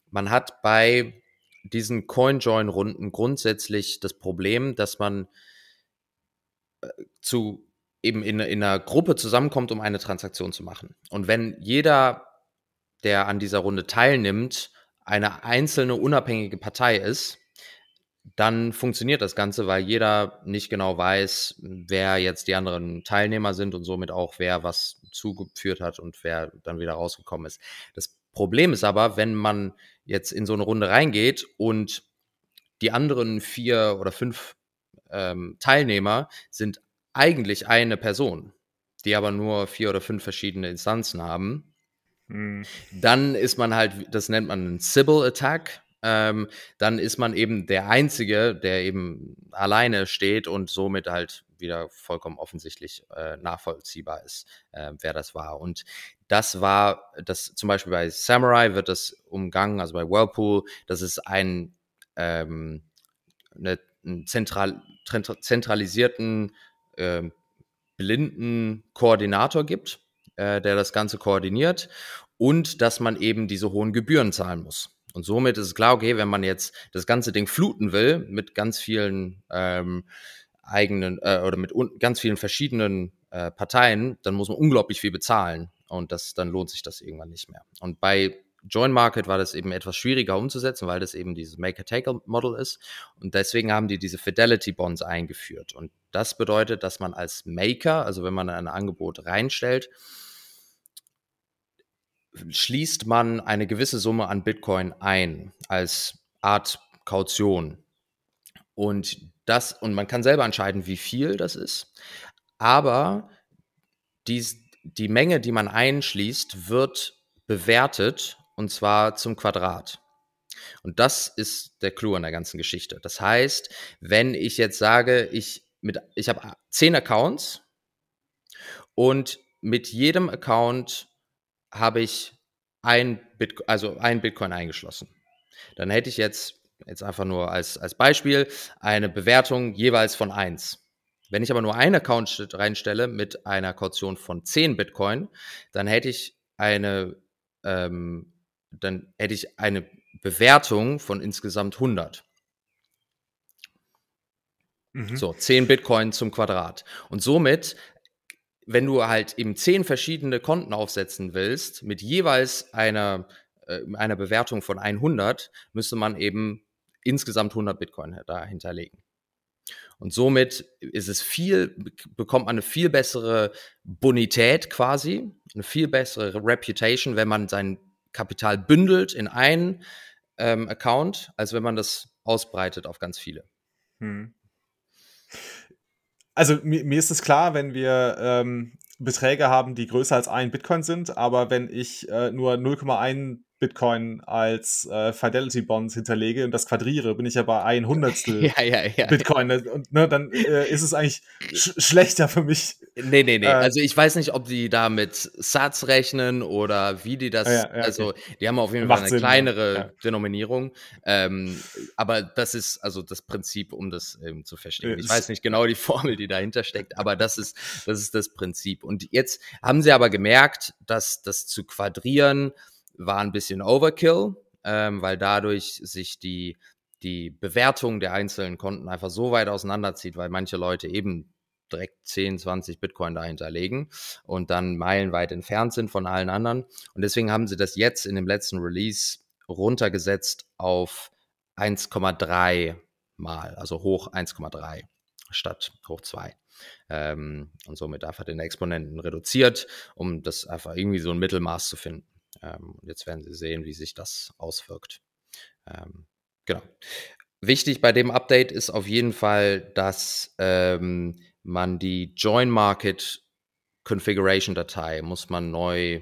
Man hat bei diesen Coin-Join-Runden grundsätzlich das Problem, dass man äh, zu eben in, in einer Gruppe zusammenkommt, um eine Transaktion zu machen. Und wenn jeder, der an dieser Runde teilnimmt, eine einzelne unabhängige Partei ist, dann funktioniert das Ganze, weil jeder nicht genau weiß, wer jetzt die anderen Teilnehmer sind und somit auch wer was zugeführt hat und wer dann wieder rausgekommen ist. Das Problem ist aber, wenn man jetzt in so eine Runde reingeht und die anderen vier oder fünf ähm, Teilnehmer sind eigentlich eine Person, die aber nur vier oder fünf verschiedene Instanzen haben, hm. dann ist man halt, das nennt man einen Sybil-Attack. Ähm, dann ist man eben der Einzige, der eben alleine steht und somit halt wieder vollkommen offensichtlich äh, nachvollziehbar ist, äh, wer das war. Und das war, das zum Beispiel bei Samurai wird das umgangen, also bei Whirlpool, das ist ein, ähm, eine, einen zentral, zentralisierten äh, blinden Koordinator gibt, äh, der das Ganze koordiniert und dass man eben diese hohen Gebühren zahlen muss. Und somit ist es klar, okay, wenn man jetzt das ganze Ding fluten will mit ganz vielen ähm, eigenen äh, oder mit ganz vielen verschiedenen äh, Parteien, dann muss man unglaublich viel bezahlen und das dann lohnt sich das irgendwann nicht mehr. Und bei Join Market war das eben etwas schwieriger umzusetzen, weil das eben dieses Make-a-Take-Model ist. Und deswegen haben die diese Fidelity Bonds eingeführt. Und das bedeutet, dass man als Maker, also wenn man ein Angebot reinstellt, schließt man eine gewisse Summe an Bitcoin ein als Art Kaution. Und das, und man kann selber entscheiden, wie viel das ist. Aber dies, die Menge, die man einschließt, wird bewertet und zwar zum Quadrat. Und das ist der Clou an der ganzen Geschichte. Das heißt, wenn ich jetzt sage, ich, ich habe zehn Accounts und mit jedem Account habe ich ein, Bit, also ein Bitcoin eingeschlossen. Dann hätte ich jetzt, jetzt einfach nur als, als Beispiel, eine Bewertung jeweils von 1. Wenn ich aber nur einen Account reinstelle mit einer Kaution von 10 Bitcoin, dann hätte ich eine ähm, dann hätte ich eine Bewertung von insgesamt 100. Mhm. So, 10 Bitcoin zum Quadrat. Und somit, wenn du halt eben 10 verschiedene Konten aufsetzen willst, mit jeweils einer, äh, einer Bewertung von 100, müsste man eben insgesamt 100 Bitcoin da hinterlegen. Und somit ist es viel, bekommt man eine viel bessere Bonität quasi, eine viel bessere Reputation, wenn man sein Kapital bündelt in einen ähm, Account, als wenn man das ausbreitet auf ganz viele. Hm. Also mir, mir, ist es klar, wenn wir ähm, Beträge haben, die größer als ein Bitcoin sind, aber wenn ich äh, nur 0,1 Bitcoin als äh, Fidelity Bonds hinterlege und das quadriere, bin ich ja bei ein Hundertstel ja, ja, ja. Bitcoin. Und ne, dann äh, ist es eigentlich sch schlechter für mich. Nee, nee, nee. Äh, also ich weiß nicht, ob die da mit Satz rechnen oder wie die das. Ja, also die haben auf jeden Fall eine Sinn, kleinere Denominierung. Ähm, aber das ist also das Prinzip, um das ähm, zu verstehen. Ich weiß nicht genau die Formel, die dahinter steckt, aber das ist, das ist das Prinzip. Und jetzt haben sie aber gemerkt, dass das zu quadrieren, war ein bisschen Overkill, ähm, weil dadurch sich die, die Bewertung der einzelnen Konten einfach so weit auseinanderzieht, weil manche Leute eben direkt 10, 20 Bitcoin dahinter legen und dann meilenweit entfernt sind von allen anderen. Und deswegen haben sie das jetzt in dem letzten Release runtergesetzt auf 1,3 mal, also hoch 1,3 statt hoch 2. Ähm, und somit einfach den Exponenten reduziert, um das einfach irgendwie so ein Mittelmaß zu finden. Ähm, jetzt werden Sie sehen, wie sich das auswirkt. Ähm, genau. Wichtig bei dem Update ist auf jeden Fall, dass ähm, man die Join Market Configuration Datei muss man neu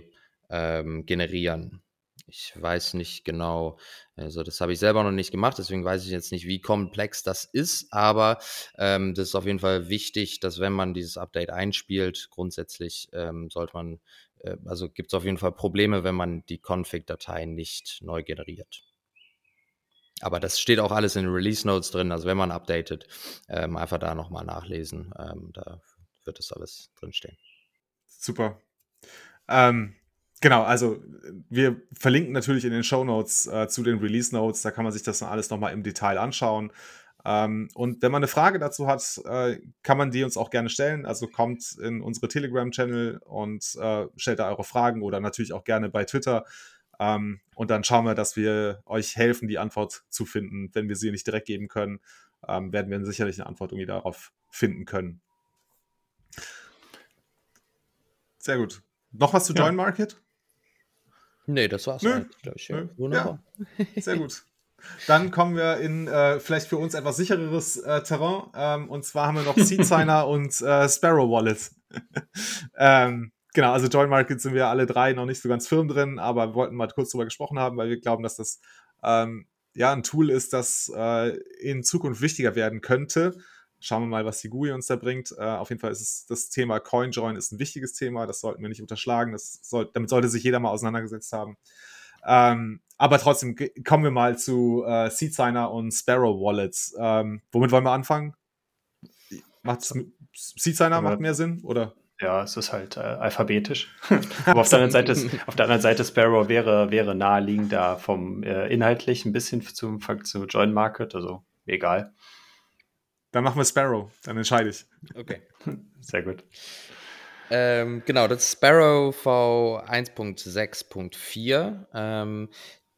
ähm, generieren. Ich weiß nicht genau, also das habe ich selber noch nicht gemacht, deswegen weiß ich jetzt nicht, wie komplex das ist, aber ähm, das ist auf jeden Fall wichtig, dass wenn man dieses Update einspielt, grundsätzlich ähm, sollte man, also gibt es auf jeden Fall Probleme, wenn man die Config-Datei nicht neu generiert. Aber das steht auch alles in den Release Notes drin. Also wenn man updatet, ähm, einfach da nochmal nachlesen. Ähm, da wird das alles drinstehen. Super. Ähm, genau, also wir verlinken natürlich in den Show Notes äh, zu den Release Notes. Da kann man sich das dann alles nochmal im Detail anschauen. Ähm, und wenn man eine Frage dazu hat, äh, kann man die uns auch gerne stellen. Also kommt in unsere Telegram-Channel und äh, stellt da eure Fragen oder natürlich auch gerne bei Twitter. Ähm, und dann schauen wir, dass wir euch helfen, die Antwort zu finden. Wenn wir sie nicht direkt geben können, ähm, werden wir sicherlich eine Antwort irgendwie darauf finden können. Sehr gut. Noch was zu Join Market? Nee, das war's Nö. eigentlich, ich. Wunderbar. Ja. Sehr gut. Dann kommen wir in äh, vielleicht für uns etwas sichereres äh, Terrain. Ähm, und zwar haben wir noch Seed Signer und äh, Sparrow Wallet. ähm, genau, also Join Market sind wir alle drei noch nicht so ganz firm drin, aber wir wollten mal kurz drüber gesprochen haben, weil wir glauben, dass das ähm, ja ein Tool ist, das äh, in Zukunft wichtiger werden könnte. Schauen wir mal, was die GUI uns da bringt. Äh, auf jeden Fall ist es, das Thema CoinJoin ist ein wichtiges Thema, das sollten wir nicht unterschlagen. Das soll, damit sollte sich jeder mal auseinandergesetzt haben. Ähm, aber trotzdem kommen wir mal zu äh, Seedsigner und Sparrow Wallets. Ähm, womit wollen wir anfangen? Macht Seedsigner macht mehr Sinn, oder? Ja, es ist halt äh, alphabetisch. Aber auf der, anderen Seite, auf der anderen Seite Sparrow wäre, wäre naheliegender vom äh, inhaltlich ein bisschen zum zu Join Market, also egal. Dann machen wir Sparrow, dann entscheide ich. Okay. Sehr gut. Ähm, genau, das ist Sparrow V1.6.4. Ähm,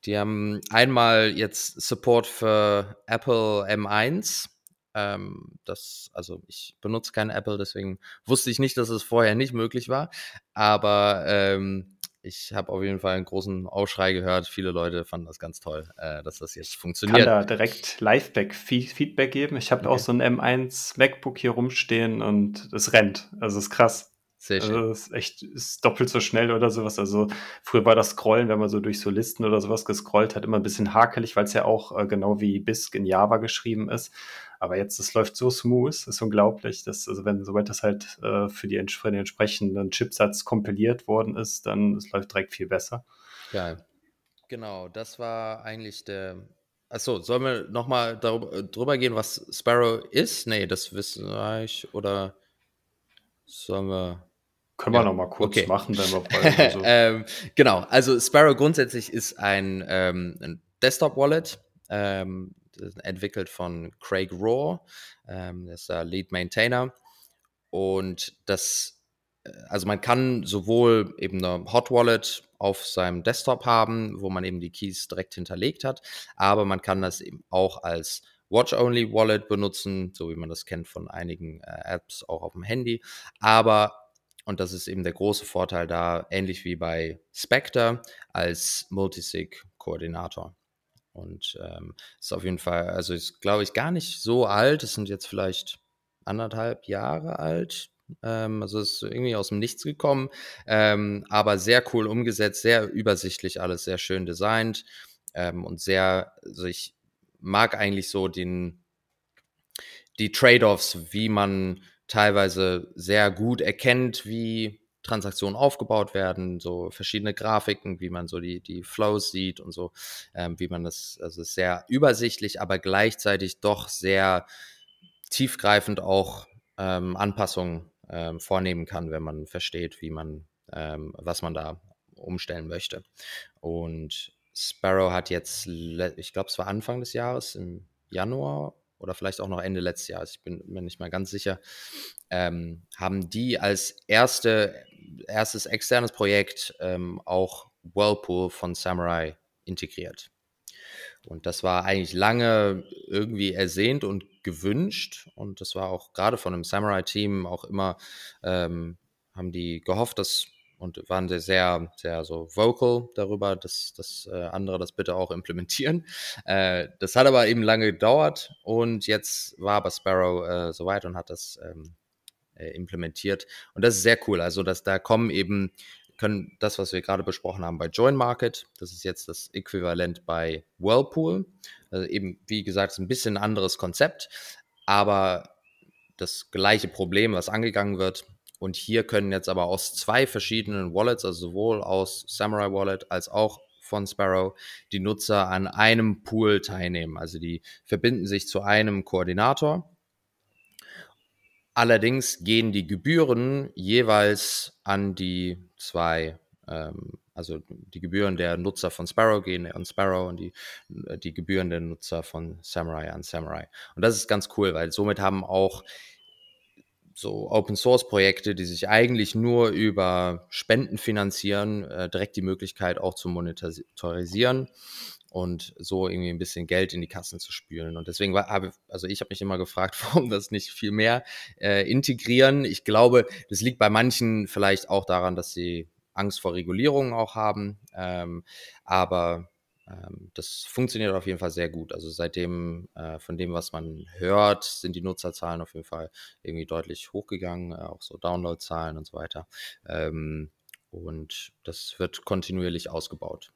die haben einmal jetzt Support für Apple M1 ähm, das, also ich benutze kein Apple, deswegen wusste ich nicht, dass es vorher nicht möglich war. Aber ähm, ich habe auf jeden Fall einen großen Aufschrei gehört. Viele Leute fanden das ganz toll, äh, dass das jetzt funktioniert. Ich kann da direkt Liveback-Feedback geben. Ich habe okay. auch so ein M1 MacBook hier rumstehen und es rennt. Also es ist krass. Sehr schön. Also es ist echt ist doppelt so schnell oder sowas. Also früher war das Scrollen, wenn man so durch so Listen oder sowas gescrollt hat, immer ein bisschen hakelig, weil es ja auch äh, genau wie BISC in Java geschrieben ist. Aber jetzt, das läuft so smooth, ist unglaublich, dass, also wenn, sobald das halt äh, für, die, für den entsprechenden Chipsatz kompiliert worden ist, dann es läuft direkt viel besser. Geil. Genau, das war eigentlich der. Achso, sollen wir nochmal drüber gehen, was Sparrow ist? Nee, das wissen wir nicht. Oder sollen wir. Können ja. wir noch mal kurz okay. machen, wenn wir bei so. ähm, Genau, also Sparrow grundsätzlich ist ein, ähm, ein Desktop-Wallet, ähm, entwickelt von Craig Raw, ähm, der ist der Lead Maintainer. Und das, äh, also man kann sowohl eben eine Hot Wallet auf seinem Desktop haben, wo man eben die Keys direkt hinterlegt hat, aber man kann das eben auch als Watch-Only Wallet benutzen, so wie man das kennt von einigen äh, Apps auch auf dem Handy. Aber und das ist eben der große Vorteil da, ähnlich wie bei Spectre, als Multisig-Koordinator. Und ähm, ist auf jeden Fall, also ist, glaube ich, gar nicht so alt. Es sind jetzt vielleicht anderthalb Jahre alt. Ähm, also ist irgendwie aus dem Nichts gekommen, ähm, aber sehr cool umgesetzt, sehr übersichtlich alles, sehr schön designt ähm, und sehr, also ich mag eigentlich so den, die Trade-offs, wie man teilweise sehr gut erkennt, wie Transaktionen aufgebaut werden, so verschiedene Grafiken, wie man so die, die Flows sieht und so, ähm, wie man das, also sehr übersichtlich, aber gleichzeitig doch sehr tiefgreifend auch ähm, Anpassungen ähm, vornehmen kann, wenn man versteht, wie man, ähm, was man da umstellen möchte. Und Sparrow hat jetzt, ich glaube, es war Anfang des Jahres, im Januar oder vielleicht auch noch Ende letztes Jahres, ich bin mir nicht mal ganz sicher, ähm, haben die als erste, erstes externes Projekt ähm, auch Whirlpool von Samurai integriert. Und das war eigentlich lange irgendwie ersehnt und gewünscht. Und das war auch gerade von dem Samurai-Team auch immer, ähm, haben die gehofft, dass und waren sehr, sehr, sehr so vocal darüber, dass, dass äh, andere das bitte auch implementieren. Äh, das hat aber eben lange gedauert und jetzt war aber Sparrow äh, soweit und hat das ähm, äh, implementiert. Und das ist sehr cool. Also, dass da kommen eben, können das, was wir gerade besprochen haben bei Join Market, das ist jetzt das Äquivalent bei Whirlpool. Also eben, wie gesagt, ist ein bisschen anderes Konzept, aber das gleiche Problem, was angegangen wird. Und hier können jetzt aber aus zwei verschiedenen Wallets, also sowohl aus Samurai Wallet als auch von Sparrow, die Nutzer an einem Pool teilnehmen. Also die verbinden sich zu einem Koordinator. Allerdings gehen die Gebühren jeweils an die zwei ähm, also die Gebühren der Nutzer von Sparrow gehen an Sparrow und die, äh, die Gebühren der Nutzer von Samurai an Samurai. Und das ist ganz cool, weil somit haben auch so Open Source Projekte, die sich eigentlich nur über Spenden finanzieren, äh, direkt die Möglichkeit auch zu monetarisieren und so irgendwie ein bisschen Geld in die Kassen zu spülen. Und deswegen war, also ich habe mich immer gefragt, warum das nicht viel mehr äh, integrieren. Ich glaube, das liegt bei manchen vielleicht auch daran, dass sie Angst vor Regulierungen auch haben. Ähm, aber das funktioniert auf jeden Fall sehr gut. Also seitdem, äh, von dem, was man hört, sind die Nutzerzahlen auf jeden Fall irgendwie deutlich hochgegangen, äh, auch so Downloadzahlen und so weiter. Ähm, und das wird kontinuierlich ausgebaut.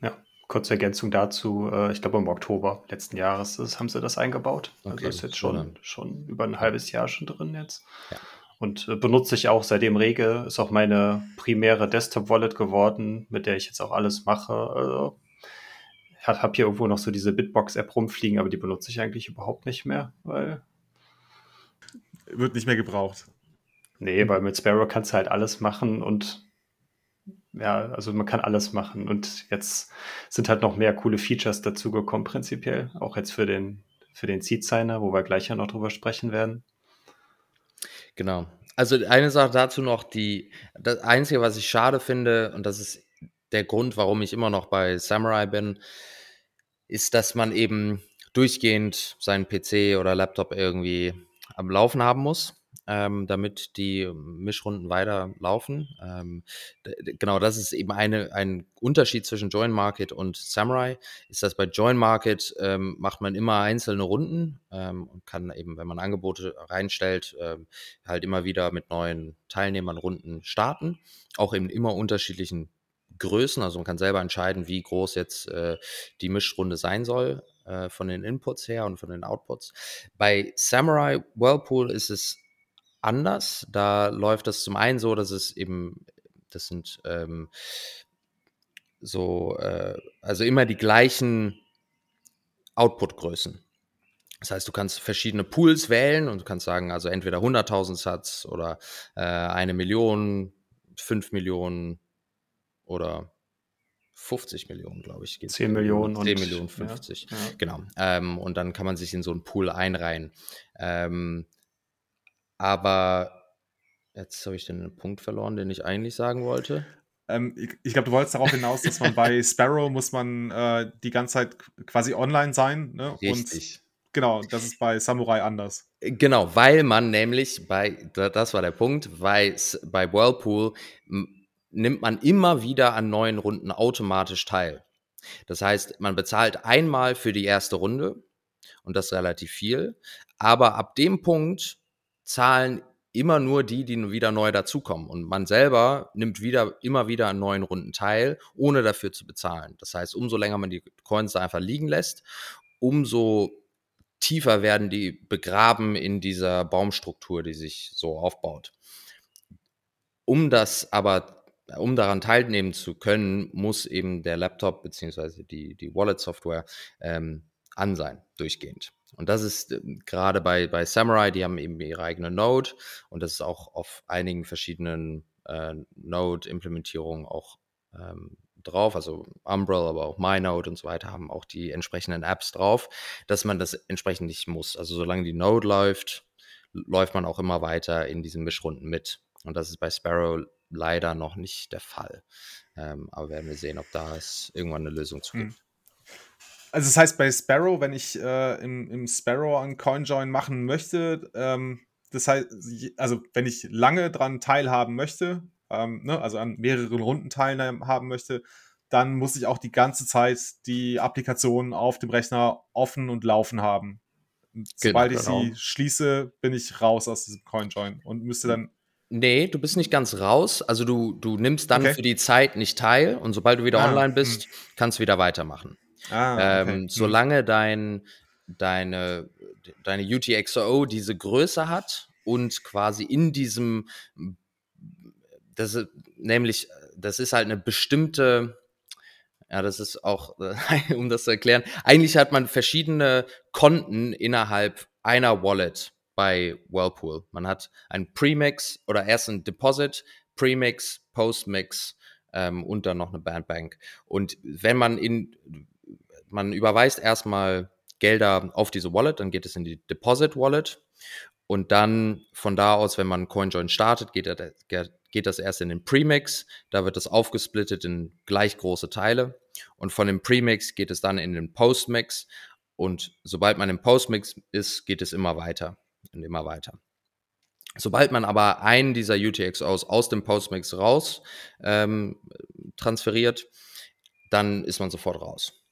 Ja, kurze Ergänzung dazu. Äh, ich glaube, im Oktober letzten Jahres ist, haben sie das eingebaut. Also okay, also ist jetzt schon, schon über ein halbes Jahr schon drin jetzt. Ja und äh, benutze ich auch seitdem rege. Ist auch meine primäre Desktop-Wallet geworden, mit der ich jetzt auch alles mache. Also, habe hier irgendwo noch so diese Bitbox-App rumfliegen, aber die benutze ich eigentlich überhaupt nicht mehr, weil. Wird nicht mehr gebraucht. Nee, weil mit Sparrow kannst du halt alles machen und ja, also man kann alles machen. Und jetzt sind halt noch mehr coole Features dazugekommen, prinzipiell. Auch jetzt für den, für den Seed-Signer, wo wir gleich ja noch drüber sprechen werden. Genau. Also eine Sache dazu noch, die das Einzige, was ich schade finde, und das ist der Grund, warum ich immer noch bei Samurai bin, ist, dass man eben durchgehend seinen PC oder Laptop irgendwie am Laufen haben muss ähm, damit die Mischrunden weiterlaufen. Ähm, genau, das ist eben eine, ein Unterschied zwischen Join Market und Samurai, ist, dass bei Join Market ähm, macht man immer einzelne Runden ähm, und kann eben, wenn man Angebote reinstellt, ähm, halt immer wieder mit neuen Teilnehmern Runden starten, auch in immer unterschiedlichen Größen. Also man kann selber entscheiden, wie groß jetzt äh, die Mischrunde sein soll äh, von den Inputs her und von den Outputs. Bei Samurai Whirlpool ist es anders. Da läuft das zum einen so, dass es eben, das sind ähm, so, äh, also immer die gleichen Output-Größen. Das heißt, du kannst verschiedene Pools wählen und du kannst sagen, also entweder 100.000 Satz oder äh, eine Million, 5 Millionen oder 50 Millionen, glaube ich. 10 Millionen. 10 Millionen, 50. Ja, ja. Genau. Ähm, und dann kann man sich in so einen Pool einreihen. Ähm, aber jetzt habe ich den Punkt verloren, den ich eigentlich sagen wollte. Ähm, ich, ich glaube, du wolltest darauf hinaus, dass man bei Sparrow muss man äh, die ganze Zeit quasi online sein. Ne? Richtig. Und genau, das ist bei Samurai anders. Äh, genau, weil man nämlich bei, das war der Punkt, bei, bei Whirlpool nimmt man immer wieder an neuen Runden automatisch teil. Das heißt, man bezahlt einmal für die erste Runde und das relativ viel. Aber ab dem Punkt zahlen immer nur die, die wieder neu dazukommen. Und man selber nimmt wieder, immer wieder an neuen Runden teil, ohne dafür zu bezahlen. Das heißt, umso länger man die Coins da einfach liegen lässt, umso tiefer werden die begraben in dieser Baumstruktur, die sich so aufbaut. Um das aber, um daran teilnehmen zu können, muss eben der Laptop beziehungsweise die, die Wallet-Software ähm, an sein, durchgehend. Und das ist äh, gerade bei, bei Samurai, die haben eben ihre eigene Node und das ist auch auf einigen verschiedenen äh, Node-Implementierungen auch ähm, drauf, also Umbrella, aber auch MyNode und so weiter haben auch die entsprechenden Apps drauf, dass man das entsprechend nicht muss. Also solange die Node läuft, läuft man auch immer weiter in diesen Mischrunden mit. Und das ist bei Sparrow leider noch nicht der Fall. Ähm, aber werden wir sehen, ob da es irgendwann eine Lösung zu hm. gibt. Also das heißt bei Sparrow, wenn ich äh, im, im Sparrow einen CoinJoin machen möchte, ähm, das heißt, also wenn ich lange dran teilhaben möchte, ähm, ne, also an mehreren Runden teilhaben möchte, dann muss ich auch die ganze Zeit die Applikation auf dem Rechner offen und laufen haben. Und sobald genau, ich sie genau. schließe, bin ich raus aus diesem CoinJoin und müsste dann Nee, du bist nicht ganz raus. Also du, du nimmst dann okay. für die Zeit nicht teil und sobald du wieder ah, online bist, hm. kannst du wieder weitermachen. Ah, okay. ähm, hm. solange dein, deine, deine UTXO diese Größe hat und quasi in diesem, das ist, nämlich, das ist halt eine bestimmte, ja, das ist auch, um das zu erklären, eigentlich hat man verschiedene Konten innerhalb einer Wallet bei Whirlpool. Man hat ein Premix oder erst ein Deposit, Premix, Postmix ähm, und dann noch eine Bandbank. Und wenn man in, man überweist erstmal Gelder auf diese Wallet, dann geht es in die Deposit Wallet und dann von da aus, wenn man CoinJoin startet, geht, geht das erst in den Premix. Da wird das aufgesplittet in gleich große Teile. Und von dem Premix geht es dann in den Postmix. Und sobald man im Postmix ist, geht es immer weiter und immer weiter. Sobald man aber einen dieser UTXOs aus dem Postmix raus ähm, transferiert, dann ist man sofort raus.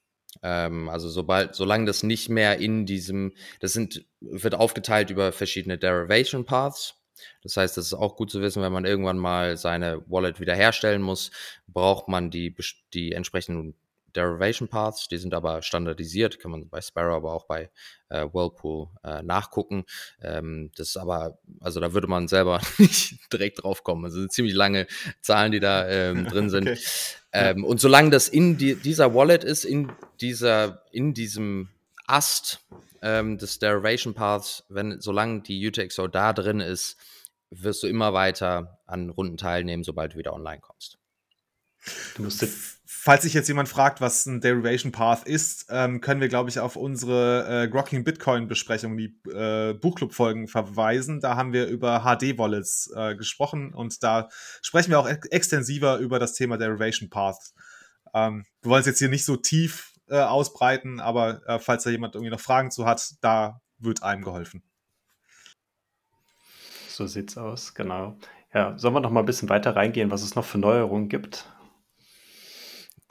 Ähm, also sobald, solange das nicht mehr in diesem, das sind, wird aufgeteilt über verschiedene Derivation Paths. Das heißt, das ist auch gut zu wissen, wenn man irgendwann mal seine Wallet wiederherstellen muss, braucht man die, die entsprechenden Derivation Paths, die sind aber standardisiert, kann man bei Sparrow, aber auch bei äh, Whirlpool äh, nachgucken. Ähm, das ist aber, also da würde man selber nicht direkt drauf kommen. Also sind ziemlich lange Zahlen, die da ähm, drin sind. Okay. Ähm, und solange das in die, dieser Wallet ist, in dieser, in diesem Ast ähm, des Derivation Paths, wenn, solange die UTXO da drin ist, wirst du immer weiter an Runden teilnehmen, sobald du wieder online kommst. Du musst Falls sich jetzt jemand fragt, was ein Derivation Path ist, ähm, können wir, glaube ich, auf unsere äh, Grocking Bitcoin Besprechung, die äh, Buchclub-Folgen verweisen. Da haben wir über HD-Wallets äh, gesprochen und da sprechen wir auch ex extensiver über das Thema Derivation Path. Ähm, wir wollen es jetzt hier nicht so tief äh, ausbreiten, aber äh, falls da jemand irgendwie noch Fragen zu hat, da wird einem geholfen. So sieht's aus, genau. Ja, sollen wir noch mal ein bisschen weiter reingehen, was es noch für Neuerungen gibt?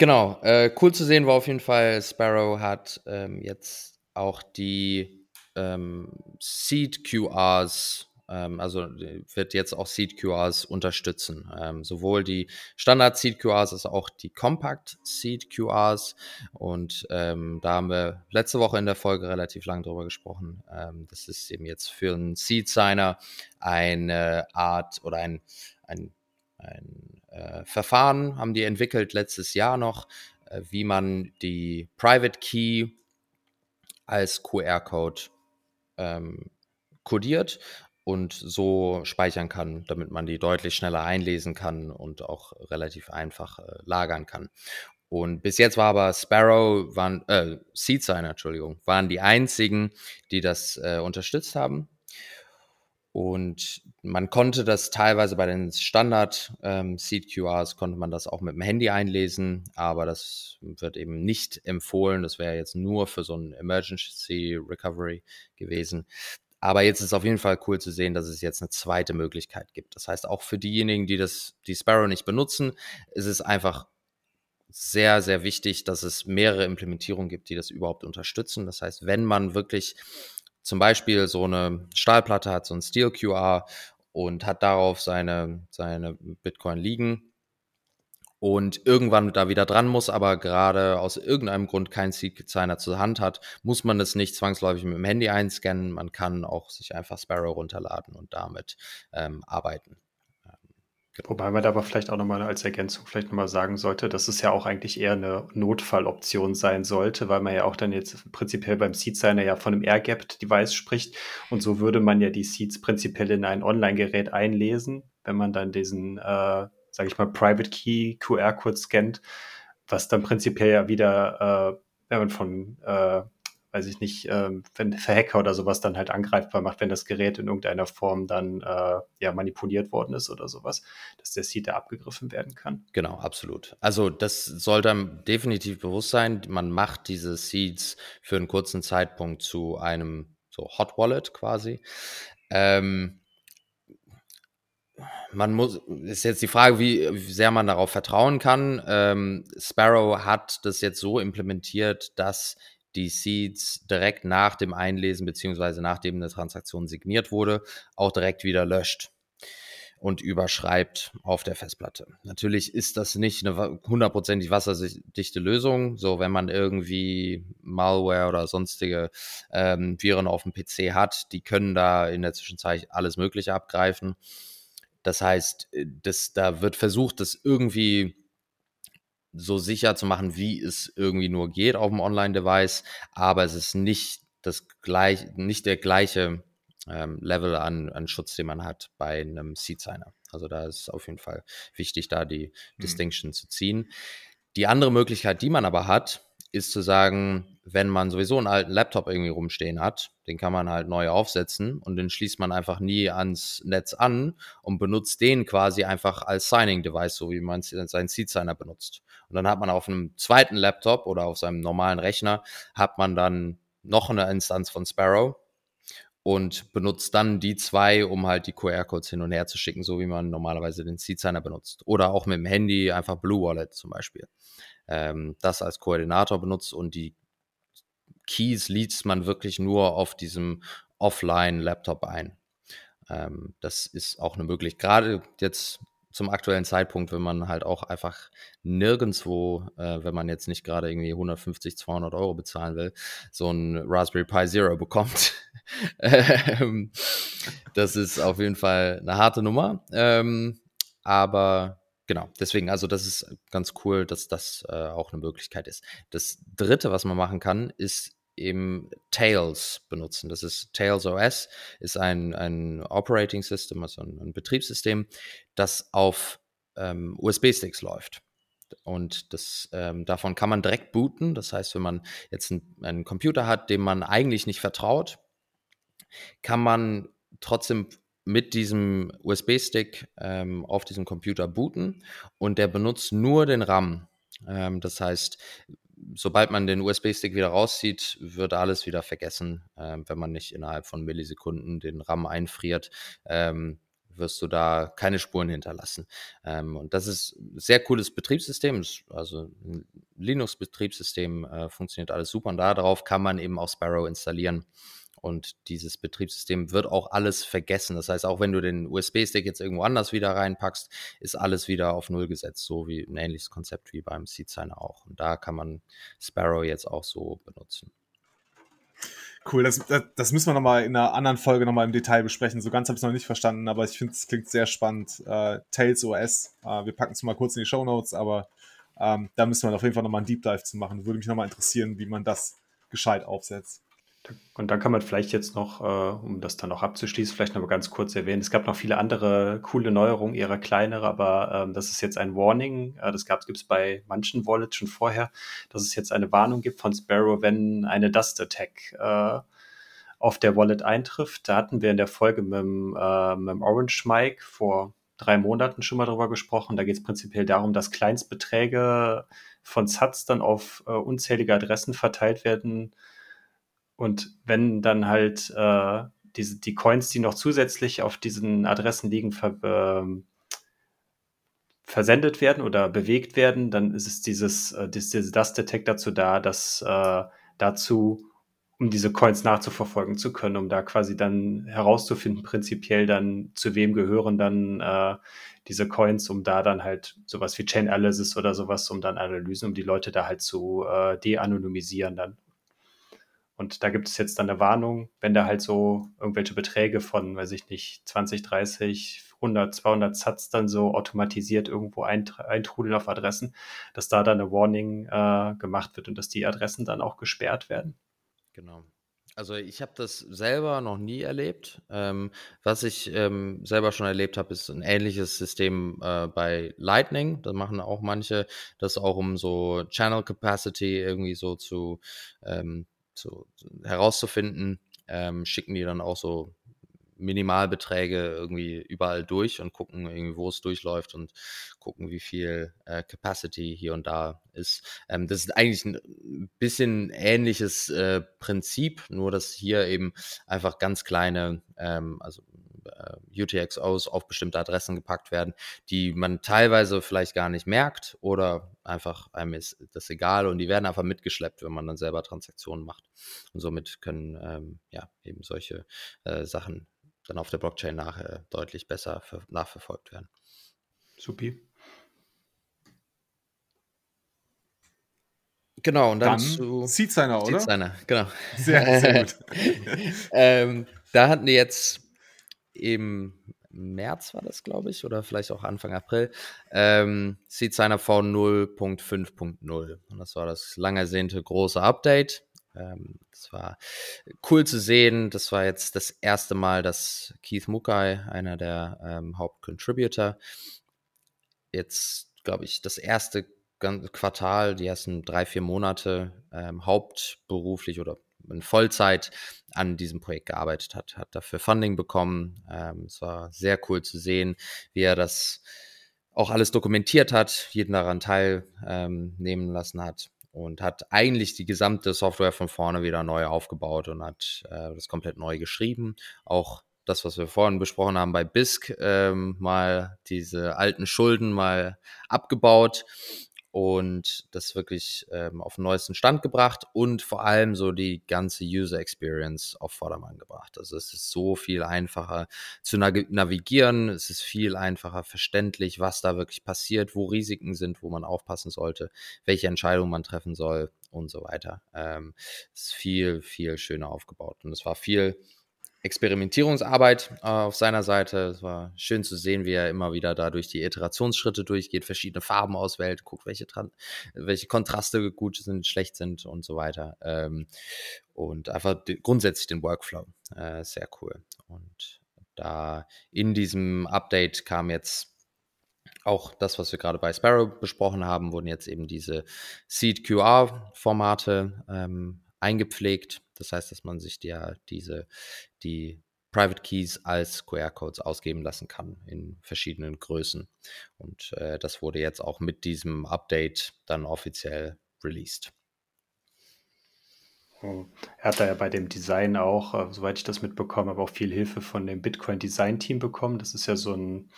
Genau, äh, cool zu sehen war auf jeden Fall, Sparrow hat ähm, jetzt auch die ähm, Seed QRs, ähm, also wird jetzt auch Seed QRs unterstützen. Ähm, sowohl die Standard Seed QRs als auch die Compact Seed QRs. Und ähm, da haben wir letzte Woche in der Folge relativ lang drüber gesprochen. Ähm, das ist eben jetzt für einen Seed Signer eine Art oder ein, ein, ein äh, Verfahren haben die entwickelt letztes Jahr noch, äh, wie man die Private Key als QR-Code ähm, kodiert und so speichern kann, damit man die deutlich schneller einlesen kann und auch relativ einfach äh, lagern kann. Und bis jetzt war aber Sparrow, waren, äh, Seedsigner, Entschuldigung, waren die einzigen, die das äh, unterstützt haben. Und man konnte das teilweise bei den Standard ähm, konnte man das auch mit dem Handy einlesen, aber das wird eben nicht empfohlen. Das wäre jetzt nur für so ein Emergency Recovery gewesen. Aber jetzt ist auf jeden Fall cool zu sehen, dass es jetzt eine zweite Möglichkeit gibt. Das heißt, auch für diejenigen, die das, die Sparrow nicht benutzen, ist es einfach sehr, sehr wichtig, dass es mehrere Implementierungen gibt, die das überhaupt unterstützen. Das heißt, wenn man wirklich zum Beispiel so eine Stahlplatte hat, so ein Steel QR und hat darauf seine, seine Bitcoin liegen und irgendwann da wieder dran muss, aber gerade aus irgendeinem Grund kein Signer zur Hand hat, muss man es nicht zwangsläufig mit dem Handy einscannen. Man kann auch sich einfach Sparrow runterladen und damit ähm, arbeiten. Wobei man da aber vielleicht auch nochmal als Ergänzung vielleicht nochmal sagen sollte, dass es ja auch eigentlich eher eine Notfalloption sein sollte, weil man ja auch dann jetzt prinzipiell beim Seed-Signer ja von einem Air-Gapped-Device spricht. Und so würde man ja die Seeds prinzipiell in ein Online-Gerät einlesen, wenn man dann diesen, äh, sage ich mal, Private Key QR-Code scannt, was dann prinzipiell ja wieder, äh, wenn man von äh, weiß ich nicht, ähm, wenn für Hacker oder sowas dann halt angreifbar macht, wenn das Gerät in irgendeiner Form dann äh, ja manipuliert worden ist oder sowas, dass der Seed da abgegriffen werden kann. Genau, absolut. Also das sollte einem definitiv bewusst sein. Man macht diese Seeds für einen kurzen Zeitpunkt zu einem so Hot Wallet quasi. Ähm, man muss, ist jetzt die Frage, wie, sehr man darauf vertrauen kann. Ähm, Sparrow hat das jetzt so implementiert, dass die Seeds direkt nach dem Einlesen beziehungsweise nachdem eine Transaktion signiert wurde, auch direkt wieder löscht und überschreibt auf der Festplatte. Natürlich ist das nicht eine hundertprozentig wasserdichte Lösung. So, wenn man irgendwie Malware oder sonstige ähm, Viren auf dem PC hat, die können da in der Zwischenzeit alles Mögliche abgreifen. Das heißt, äh, das, da wird versucht, das irgendwie so sicher zu machen, wie es irgendwie nur geht auf dem Online-Device, aber es ist nicht das gleich, nicht der gleiche ähm, Level an, an Schutz, den man hat bei einem Seed-Signer. Also da ist auf jeden Fall wichtig, da die mhm. Distinction zu ziehen. Die andere Möglichkeit, die man aber hat, ist zu sagen, wenn man sowieso einen alten Laptop irgendwie rumstehen hat, den kann man halt neu aufsetzen und den schließt man einfach nie ans Netz an und benutzt den quasi einfach als Signing-Device, so wie man seinen Seed-Signer benutzt. Und dann hat man auf einem zweiten Laptop oder auf seinem normalen Rechner, hat man dann noch eine Instanz von Sparrow und benutzt dann die zwei, um halt die QR-Codes hin und her zu schicken, so wie man normalerweise den Seed-Signer benutzt. Oder auch mit dem Handy einfach Blue Wallet zum Beispiel. Ähm, das als Koordinator benutzt und die Keys liest man wirklich nur auf diesem Offline-Laptop ein. Ähm, das ist auch eine Möglichkeit. Gerade jetzt zum aktuellen Zeitpunkt, wenn man halt auch einfach nirgendwo, äh, wenn man jetzt nicht gerade irgendwie 150, 200 Euro bezahlen will, so ein Raspberry Pi Zero bekommt. Ähm, das ist auf jeden Fall eine harte Nummer. Ähm, aber genau, deswegen, also das ist ganz cool, dass das äh, auch eine Möglichkeit ist. Das dritte, was man machen kann, ist eben Tails benutzen. Das ist Tails OS, ist ein, ein Operating System, also ein, ein Betriebssystem, das auf ähm, USB-Sticks läuft. Und das, ähm, davon kann man direkt booten. Das heißt, wenn man jetzt ein, einen Computer hat, dem man eigentlich nicht vertraut, kann man trotzdem mit diesem USB-Stick ähm, auf diesem Computer booten und der benutzt nur den RAM. Ähm, das heißt, sobald man den USB-Stick wieder rauszieht, wird alles wieder vergessen. Ähm, wenn man nicht innerhalb von Millisekunden den RAM einfriert, ähm, wirst du da keine Spuren hinterlassen. Ähm, und das ist ein sehr cooles Betriebssystem. Also ein Linux-Betriebssystem äh, funktioniert alles super und darauf kann man eben auch Sparrow installieren. Und dieses Betriebssystem wird auch alles vergessen. Das heißt, auch wenn du den USB-Stick jetzt irgendwo anders wieder reinpackst, ist alles wieder auf Null gesetzt, so wie ein ähnliches Konzept wie beim Seed Signer auch. Und da kann man Sparrow jetzt auch so benutzen. Cool, das, das, das müssen wir nochmal in einer anderen Folge nochmal im Detail besprechen. So ganz habe ich es noch nicht verstanden, aber ich finde, es klingt sehr spannend. Äh, Tails OS, äh, wir packen es mal kurz in die Show Notes, aber ähm, da müssen wir auf jeden Fall nochmal einen Deep Dive zu machen. Würde mich nochmal interessieren, wie man das gescheit aufsetzt. Und dann kann man vielleicht jetzt noch, äh, um das dann noch abzuschließen, vielleicht noch mal ganz kurz erwähnen. Es gab noch viele andere coole Neuerungen, eher kleinere, aber ähm, das ist jetzt ein Warning. Äh, das gibt es bei manchen Wallets schon vorher, dass es jetzt eine Warnung gibt von Sparrow, wenn eine Dust Attack äh, auf der Wallet eintrifft. Da hatten wir in der Folge mit dem, äh, mit dem Orange Mike vor drei Monaten schon mal drüber gesprochen. Da geht es prinzipiell darum, dass Kleinstbeträge von Sats dann auf äh, unzählige Adressen verteilt werden und wenn dann halt äh, diese, die Coins, die noch zusätzlich auf diesen Adressen liegen, ver, äh, versendet werden oder bewegt werden, dann ist es dieses, äh, dieses Dust Detect dazu da, dass äh, dazu, um diese Coins nachzuverfolgen zu können, um da quasi dann herauszufinden, prinzipiell dann, zu wem gehören dann äh, diese Coins, um da dann halt sowas wie Chain Analysis oder sowas, um dann Analysen, um die Leute da halt zu äh, de-anonymisieren dann und da gibt es jetzt dann eine Warnung, wenn da halt so irgendwelche Beträge von, weiß ich nicht, 20, 30, 100, 200 Satz dann so automatisiert irgendwo eintrudeln auf Adressen, dass da dann eine Warning äh, gemacht wird und dass die Adressen dann auch gesperrt werden. Genau. Also ich habe das selber noch nie erlebt. Ähm, was ich ähm, selber schon erlebt habe, ist ein ähnliches System äh, bei Lightning. Da machen auch manche das auch, um so Channel Capacity irgendwie so zu ähm, zu, herauszufinden, ähm, schicken die dann auch so Minimalbeträge irgendwie überall durch und gucken irgendwie, wo es durchläuft und gucken, wie viel äh, Capacity hier und da ist. Ähm, das ist eigentlich ein bisschen ähnliches äh, Prinzip, nur dass hier eben einfach ganz kleine, ähm, also äh, UTXOs auf bestimmte Adressen gepackt werden, die man teilweise vielleicht gar nicht merkt oder einfach einem ist das egal und die werden einfach mitgeschleppt, wenn man dann selber Transaktionen macht. Und somit können ähm, ja eben solche äh, Sachen dann auf der Blockchain nachher deutlich besser nachverfolgt werden. Supi. Genau, und dann, Dann zu Signer, oder? Signer, genau. Sehr, sehr gut. ähm, da hatten wir jetzt im März war das, glaube ich, oder vielleicht auch Anfang April, ähm, Seed Signer V0.5.0. Und das war das lang ersehnte große Update. Ähm, das war cool zu sehen. Das war jetzt das erste Mal, dass Keith Mukai, einer der ähm, Hauptcontributor, jetzt, glaube ich, das erste Quartal, die ersten drei, vier Monate ähm, hauptberuflich oder in Vollzeit an diesem Projekt gearbeitet hat, hat dafür Funding bekommen. Ähm, es war sehr cool zu sehen, wie er das auch alles dokumentiert hat, jeden daran teilnehmen ähm, lassen hat und hat eigentlich die gesamte Software von vorne wieder neu aufgebaut und hat äh, das komplett neu geschrieben. Auch das, was wir vorhin besprochen haben bei BISC, ähm, mal diese alten Schulden mal abgebaut und das wirklich ähm, auf den neuesten Stand gebracht und vor allem so die ganze User Experience auf Vordermann gebracht. Also es ist so viel einfacher zu navigieren, es ist viel einfacher verständlich, was da wirklich passiert, wo Risiken sind, wo man aufpassen sollte, welche Entscheidungen man treffen soll und so weiter. Ähm, es ist viel, viel schöner aufgebaut und es war viel Experimentierungsarbeit äh, auf seiner Seite. Es war schön zu sehen, wie er immer wieder da durch die Iterationsschritte durchgeht, verschiedene Farben auswählt, guckt, welche, welche Kontraste gut sind, schlecht sind und so weiter. Ähm, und einfach grundsätzlich den Workflow. Äh, sehr cool. Und da in diesem Update kam jetzt auch das, was wir gerade bei Sparrow besprochen haben, wurden jetzt eben diese Seed QR-Formate ähm, eingepflegt. Das heißt, dass man sich ja diese, die Private Keys als QR-Codes ausgeben lassen kann in verschiedenen Größen. Und äh, das wurde jetzt auch mit diesem Update dann offiziell released. Er hat da ja bei dem Design auch, äh, soweit ich das mitbekomme, aber auch viel Hilfe von dem Bitcoin Design Team bekommen. Das ist ja so ein,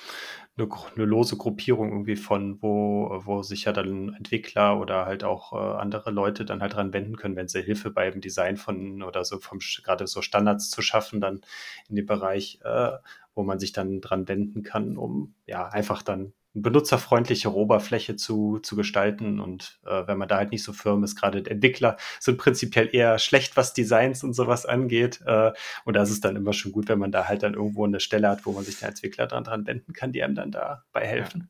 eine, eine, lose Gruppierung irgendwie von, wo, wo sich ja dann Entwickler oder halt auch äh, andere Leute dann halt dran wenden können, wenn sie Hilfe beim Design von oder so vom gerade so Standards zu schaffen, dann in dem Bereich, äh, wo man sich dann dran wenden kann, um ja einfach dann benutzerfreundliche Oberfläche zu, zu gestalten. Und äh, wenn man da halt nicht so firm ist, gerade Entwickler sind prinzipiell eher schlecht, was Designs und sowas angeht. Äh, und da ist es dann immer schon gut, wenn man da halt dann irgendwo eine Stelle hat, wo man sich als Entwickler dran, dran wenden kann, die einem dann dabei helfen.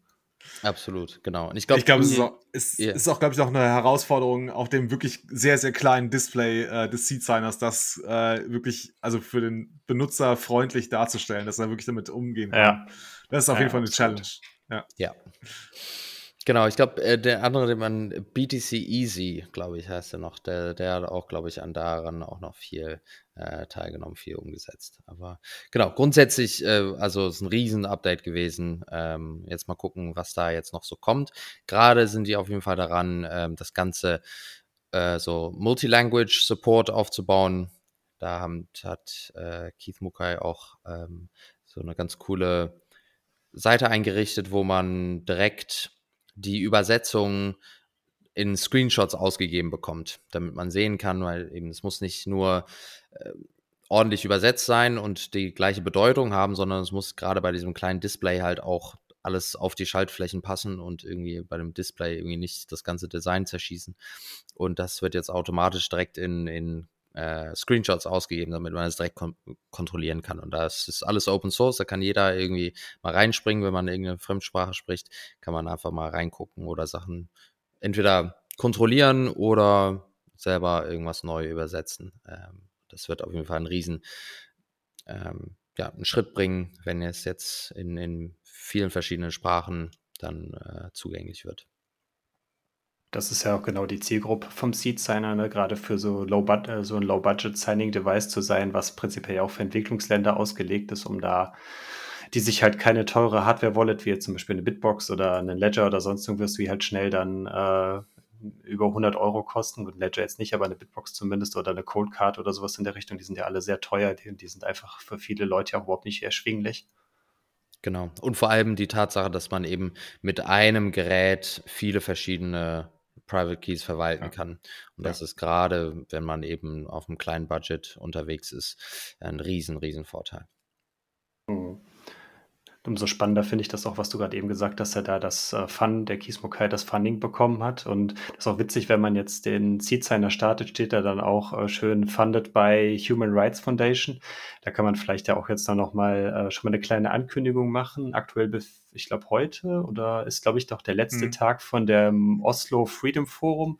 Absolut, genau. Und ich glaube, glaub, es ist auch, yeah. ist auch glaube ich, auch eine Herausforderung auf dem wirklich sehr, sehr kleinen Display äh, des Seed-Signers, das äh, wirklich, also für den Benutzer freundlich darzustellen, dass er wirklich damit umgehen kann. Ja. Das ist auf ja, jeden Fall eine absolut. Challenge. Ja. ja. Genau, ich glaube, äh, der andere, den man BTC Easy, glaube ich, heißt er noch, der, der hat auch, glaube ich, an daran auch noch viel äh, teilgenommen, viel umgesetzt. Aber genau, grundsätzlich, äh, also es ist ein Riesen-Update gewesen. Ähm, jetzt mal gucken, was da jetzt noch so kommt. Gerade sind die auf jeden Fall daran, ähm, das Ganze äh, so Multilanguage Support aufzubauen. Da haben, hat äh, Keith Mukai auch ähm, so eine ganz coole Seite eingerichtet, wo man direkt die Übersetzung in Screenshots ausgegeben bekommt, damit man sehen kann, weil eben es muss nicht nur äh, ordentlich übersetzt sein und die gleiche Bedeutung haben, sondern es muss gerade bei diesem kleinen Display halt auch alles auf die Schaltflächen passen und irgendwie bei dem Display irgendwie nicht das ganze Design zerschießen. Und das wird jetzt automatisch direkt in, in äh, Screenshots ausgegeben, damit man es direkt kon kontrollieren kann. Und das ist alles Open Source, da kann jeder irgendwie mal reinspringen, wenn man irgendeine Fremdsprache spricht, kann man einfach mal reingucken oder Sachen entweder kontrollieren oder selber irgendwas neu übersetzen. Ähm, das wird auf jeden Fall einen riesen ähm, ja, einen Schritt bringen, wenn es jetzt in, in vielen verschiedenen Sprachen dann äh, zugänglich wird. Das ist ja auch genau die Zielgruppe vom Seed-Signer, ne? gerade für so, Low äh, so ein Low-Budget-Signing-Device zu sein, was prinzipiell auch für Entwicklungsländer ausgelegt ist, um da, die sich halt keine teure Hardware-Wallet, wie jetzt zum Beispiel eine Bitbox oder eine Ledger oder sonst irgendwas, wie halt schnell dann äh, über 100 Euro kosten. Gut, Ledger jetzt nicht, aber eine Bitbox zumindest oder eine Cold oder sowas in der Richtung, die sind ja alle sehr teuer. Die, die sind einfach für viele Leute auch überhaupt nicht erschwinglich. Genau. Und vor allem die Tatsache, dass man eben mit einem Gerät viele verschiedene Private Keys verwalten ja. kann. Und ja. das ist gerade, wenn man eben auf einem kleinen Budget unterwegs ist, ein riesen, riesen Vorteil. Mhm umso spannender finde ich das auch, was du gerade eben gesagt hast, dass er da das äh, Fun, der Kiesmokai das Funding bekommen hat. Und das ist auch witzig, wenn man jetzt den Seed-Signer startet, steht er dann auch äh, schön funded by Human Rights Foundation. Da kann man vielleicht ja auch jetzt dann nochmal äh, schon mal eine kleine Ankündigung machen. Aktuell, ich glaube heute oder ist, glaube ich, doch der letzte mhm. Tag von dem Oslo Freedom Forum.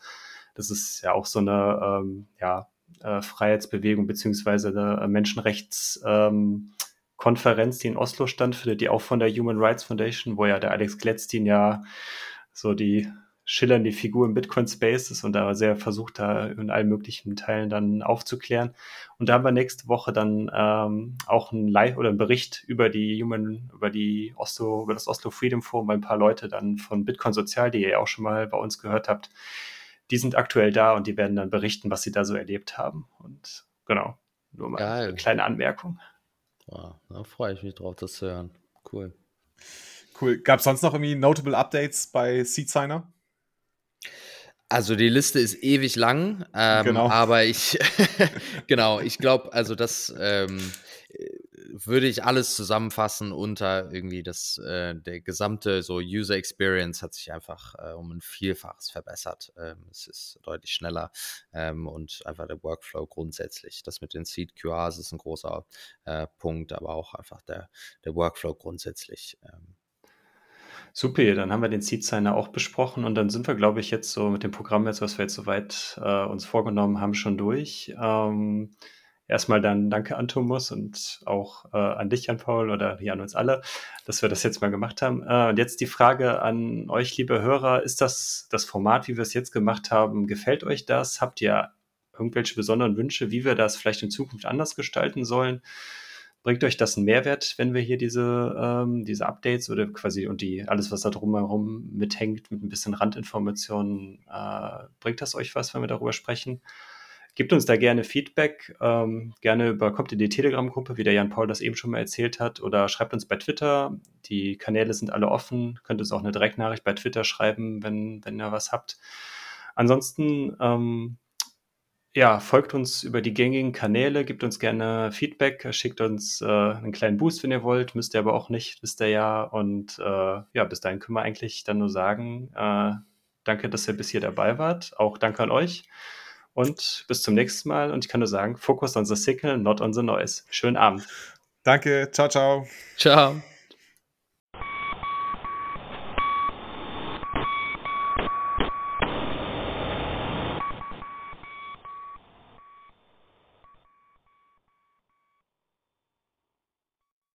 Das ist ja auch so eine, ähm, ja, äh, Freiheitsbewegung beziehungsweise eine Menschenrechts- ähm, Konferenz, die in Oslo stattfindet, die auch von der Human Rights Foundation, wo ja der Alex Gladstein ja so die schillernde Figur im Bitcoin-Space ist und da sehr versucht, da in allen möglichen Teilen dann aufzuklären. Und da haben wir nächste Woche dann ähm, auch ein Live oder ein Bericht über die Human, über die Oslo, über das Oslo Freedom Forum, weil ein paar Leute dann von Bitcoin Sozial, die ihr ja auch schon mal bei uns gehört habt, die sind aktuell da und die werden dann berichten, was sie da so erlebt haben. Und genau, nur mal Geil. eine kleine Anmerkung. Ja, da freue ich mich drauf, das zu hören. Cool. Cool. Gab es sonst noch irgendwie notable Updates bei Seed Signer? Also die Liste ist ewig lang, ähm, genau. aber ich, genau, ich glaube, also das ähm, würde ich alles zusammenfassen unter irgendwie das, äh, der gesamte so User Experience hat sich einfach äh, um ein Vielfaches verbessert. Ähm, es ist deutlich schneller ähm, und einfach der Workflow grundsätzlich. Das mit den Seed QRs ist ein großer äh, Punkt, aber auch einfach der, der Workflow grundsätzlich. Ähm. Super, dann haben wir den Seed Signer auch besprochen und dann sind wir, glaube ich, jetzt so mit dem Programm jetzt, was wir jetzt soweit äh, uns vorgenommen haben, schon durch. Ähm, erstmal dann danke an Thomas und auch äh, an dich, Jan Paul, oder hier an uns alle, dass wir das jetzt mal gemacht haben. Äh, und jetzt die Frage an euch, liebe Hörer, ist das das Format, wie wir es jetzt gemacht haben, gefällt euch das? Habt ihr irgendwelche besonderen Wünsche, wie wir das vielleicht in Zukunft anders gestalten sollen? Bringt euch das einen Mehrwert, wenn wir hier diese, ähm, diese Updates oder quasi und die alles, was da drumherum mithängt, mit ein bisschen Randinformationen, äh, bringt das euch was, wenn wir darüber sprechen? Gebt uns da gerne Feedback, ähm, gerne über, kommt in die Telegram-Gruppe, wie der Jan Paul das eben schon mal erzählt hat, oder schreibt uns bei Twitter. Die Kanäle sind alle offen. Könnt uns auch eine Direktnachricht bei Twitter schreiben, wenn, wenn ihr was habt. Ansonsten, ähm, ja, folgt uns über die gängigen Kanäle, gebt uns gerne Feedback, schickt uns äh, einen kleinen Boost, wenn ihr wollt, müsst ihr aber auch nicht, wisst ihr ja. Und äh, ja, bis dahin können wir eigentlich dann nur sagen, äh, danke, dass ihr bis hier dabei wart. Auch danke an euch und bis zum nächsten Mal. Und ich kann nur sagen, focus on the signal, not on the noise. Schönen Abend. Danke, ciao, ciao. Ciao.